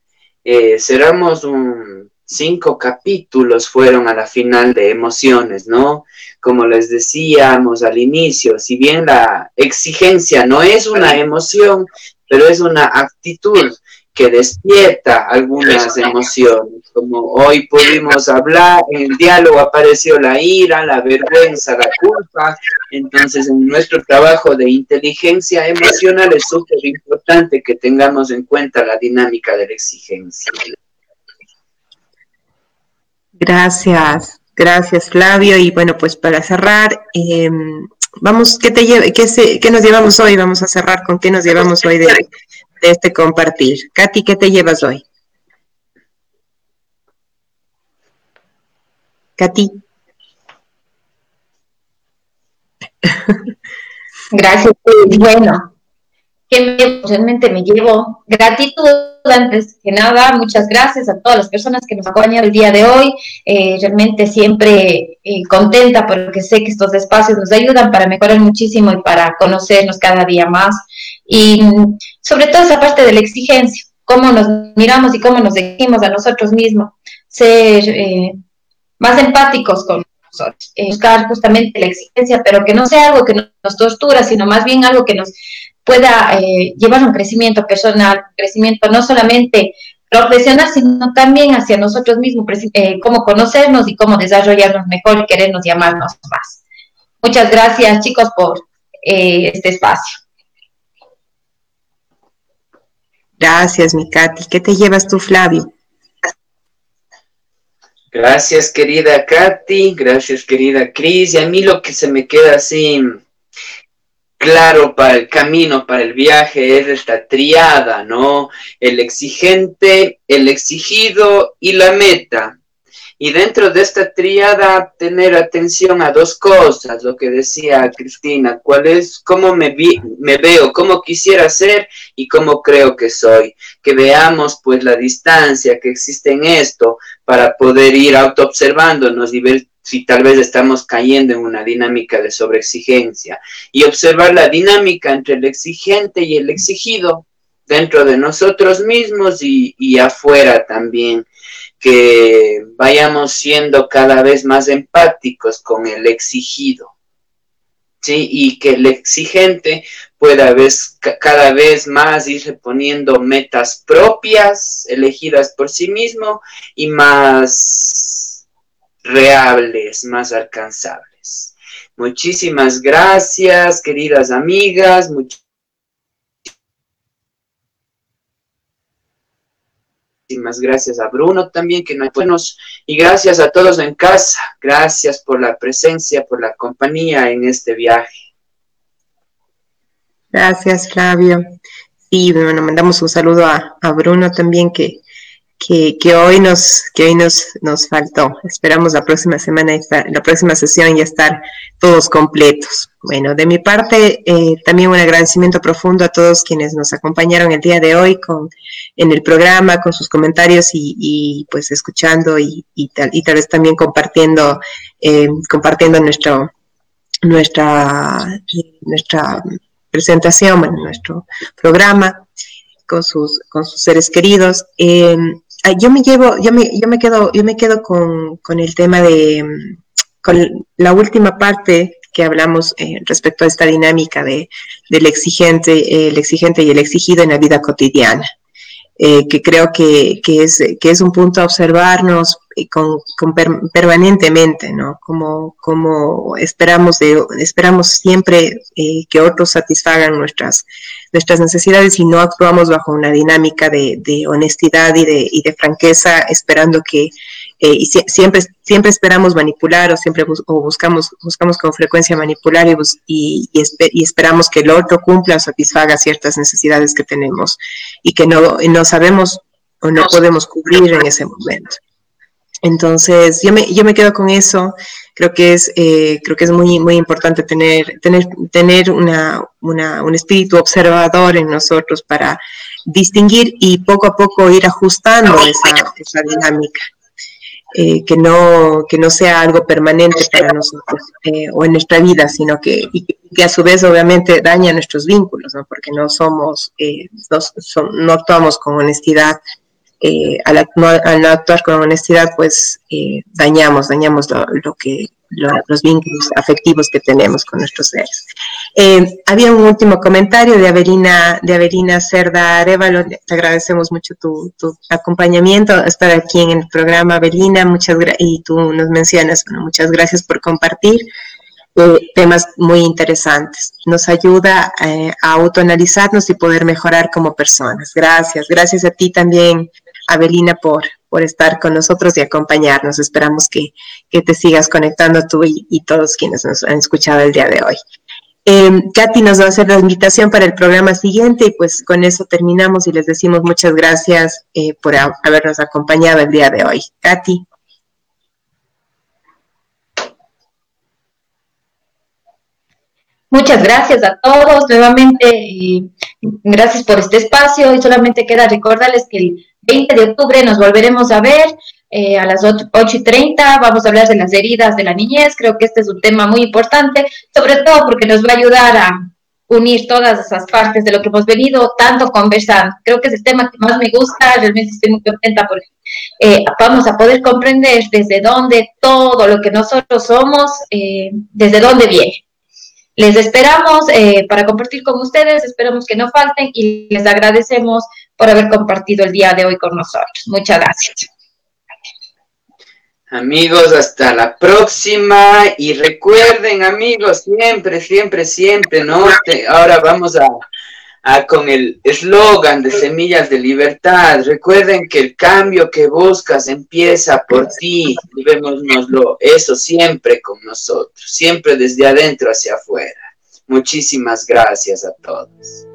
eh, cerramos un cinco capítulos fueron a la final de emociones, ¿no? Como les decíamos al inicio, si bien la exigencia no es una emoción, pero es una actitud que despierta algunas emociones, como hoy pudimos hablar, en el diálogo apareció la ira, la vergüenza, la culpa, entonces en nuestro trabajo de inteligencia emocional es súper importante que tengamos en cuenta la dinámica de la exigencia. Gracias, gracias Flavio. Y bueno, pues para cerrar, em, vamos, ¿qué, te lleve, qué, ¿qué nos llevamos hoy? Vamos a cerrar con qué nos llevamos hoy de, de este compartir. Katy, ¿qué te llevas hoy? Katy. Gracias. Bueno, que realmente me llevo. Gratitud antes que nada, muchas gracias a todas las personas que nos acompañan el día de hoy, eh, realmente siempre eh, contenta porque sé que estos espacios nos ayudan para mejorar muchísimo y para conocernos cada día más. Y sobre todo esa parte de la exigencia, cómo nos miramos y cómo nos exigimos a nosotros mismos, ser eh, más empáticos con nosotros, buscar justamente la exigencia, pero que no sea algo que nos tortura, sino más bien algo que nos pueda eh, llevar a un crecimiento personal, un crecimiento no solamente profesional, sino también hacia nosotros mismos, eh, cómo conocernos y cómo desarrollarnos mejor y querernos y amarnos más. Muchas gracias, chicos, por eh, este espacio. Gracias, mi Katy. ¿Qué te llevas tú, Flavio? Gracias, querida Katy. Gracias, querida Cris. Y a mí lo que se me queda así claro para el camino, para el viaje, es esta triada, ¿no? El exigente, el exigido y la meta. Y dentro de esta triada, tener atención a dos cosas, lo que decía Cristina, cuál es, cómo me, me veo, cómo quisiera ser y cómo creo que soy. Que veamos pues la distancia que existe en esto para poder ir autoobservándonos y ver si tal vez estamos cayendo en una dinámica de sobreexigencia y observar la dinámica entre el exigente y el exigido dentro de nosotros mismos y, y afuera también, que vayamos siendo cada vez más empáticos con el exigido. ¿Sí? Y que el exigente pueda cada vez más ir poniendo metas propias, elegidas por sí mismo y más reales, más alcanzables. Muchísimas gracias, queridas amigas. Muchísimas gracias a Bruno también, que nos buenos, y gracias a todos en casa. Gracias por la presencia, por la compañía en este viaje. Gracias, Flavio. Y bueno, mandamos un saludo a, a Bruno también, que, que, hoy nos que hoy nos, nos faltó. Esperamos la próxima semana estar, la próxima sesión ya estar todos completos. Bueno, de mi parte eh, también un agradecimiento profundo a todos quienes nos acompañaron el día de hoy con en el programa con sus comentarios y, pues escuchando y, y, tal y tal vez también compartiendo eh, compartiendo nuestro nuestra nuestra presentación, bueno, nuestro programa con sus, con sus seres queridos. Eh, yo me llevo, yo me, yo me quedo, yo me quedo con, con el tema de, con la última parte que hablamos eh, respecto a esta dinámica de, del exigente, el exigente y el exigido en la vida cotidiana. Eh, que creo que, que, es, que es un punto a observarnos con, con permanentemente, ¿no? Como, como esperamos, esperamos siempre eh, que otros satisfagan nuestras, nuestras necesidades y no actuamos bajo una dinámica de, de honestidad y de, y de franqueza, esperando que, eh, y siempre, siempre esperamos manipular o siempre o buscamos, buscamos con frecuencia manipular y, y, esperamos que el otro cumpla o satisfaga ciertas necesidades que tenemos y que no, no sabemos o no podemos cubrir en ese momento. Entonces, yo me, yo me quedo con eso. Creo que es, eh, creo que es muy, muy importante tener, tener, tener una, una, un espíritu observador en nosotros para distinguir y poco a poco ir ajustando esa, esa dinámica. Eh, que, no, que no sea algo permanente para nosotros eh, o en nuestra vida, sino que, y que a su vez obviamente daña nuestros vínculos, ¿no? porque no somos, eh, no, no actuamos con honestidad eh, al, al, no actuar con honestidad, pues eh, dañamos, dañamos lo, que los vínculos afectivos que tenemos con nuestros seres. Eh, había un último comentario de Avelina, de Avelina Cerda Arevalo, te agradecemos mucho tu, acompañamiento, estar aquí en el programa, Avelina, muchas y tú nos mencionas, muchas gracias por compartir. temas muy interesantes. Nos ayuda a autoanalizarnos y poder mejorar como personas. Gracias. Gracias a ti también, Abelina, por, por estar con nosotros y acompañarnos. Esperamos que, te sigas conectando tú y, todos quienes nos han escuchado el día de hoy. Eh, Katy nos va a hacer la invitación para el programa siguiente y pues con eso terminamos y les decimos muchas gracias eh, por habernos acompañado el día de hoy. Katy. Muchas gracias a todos nuevamente. gracias por este espacio y solamente queda recordarles que el 20 de octubre nos volveremos a ver eh, a las 8 y 30. Vamos a hablar de las heridas de la niñez. Creo que este es un tema muy importante, sobre todo porque nos va a ayudar a, unir todas esas partes de lo que hemos venido tanto conversando. Creo que es el tema que más me gusta, realmente estoy muy contenta porque eh, vamos a poder comprender desde dónde todo lo que nosotros somos, eh, desde dónde viene. Les esperamos eh, para compartir con ustedes, esperamos que no falten y les agradecemos por haber compartido el día de hoy con nosotros. Muchas gracias. Amigos, hasta la próxima y recuerden amigos, siempre, siempre, siempre, ¿no? ahora vamos a, a con el eslogan de Semillas de Libertad. Recuerden que el cambio que buscas empieza por ti. Llevémonoslo eso siempre con nosotros, siempre desde adentro hacia afuera. Muchísimas gracias a todos.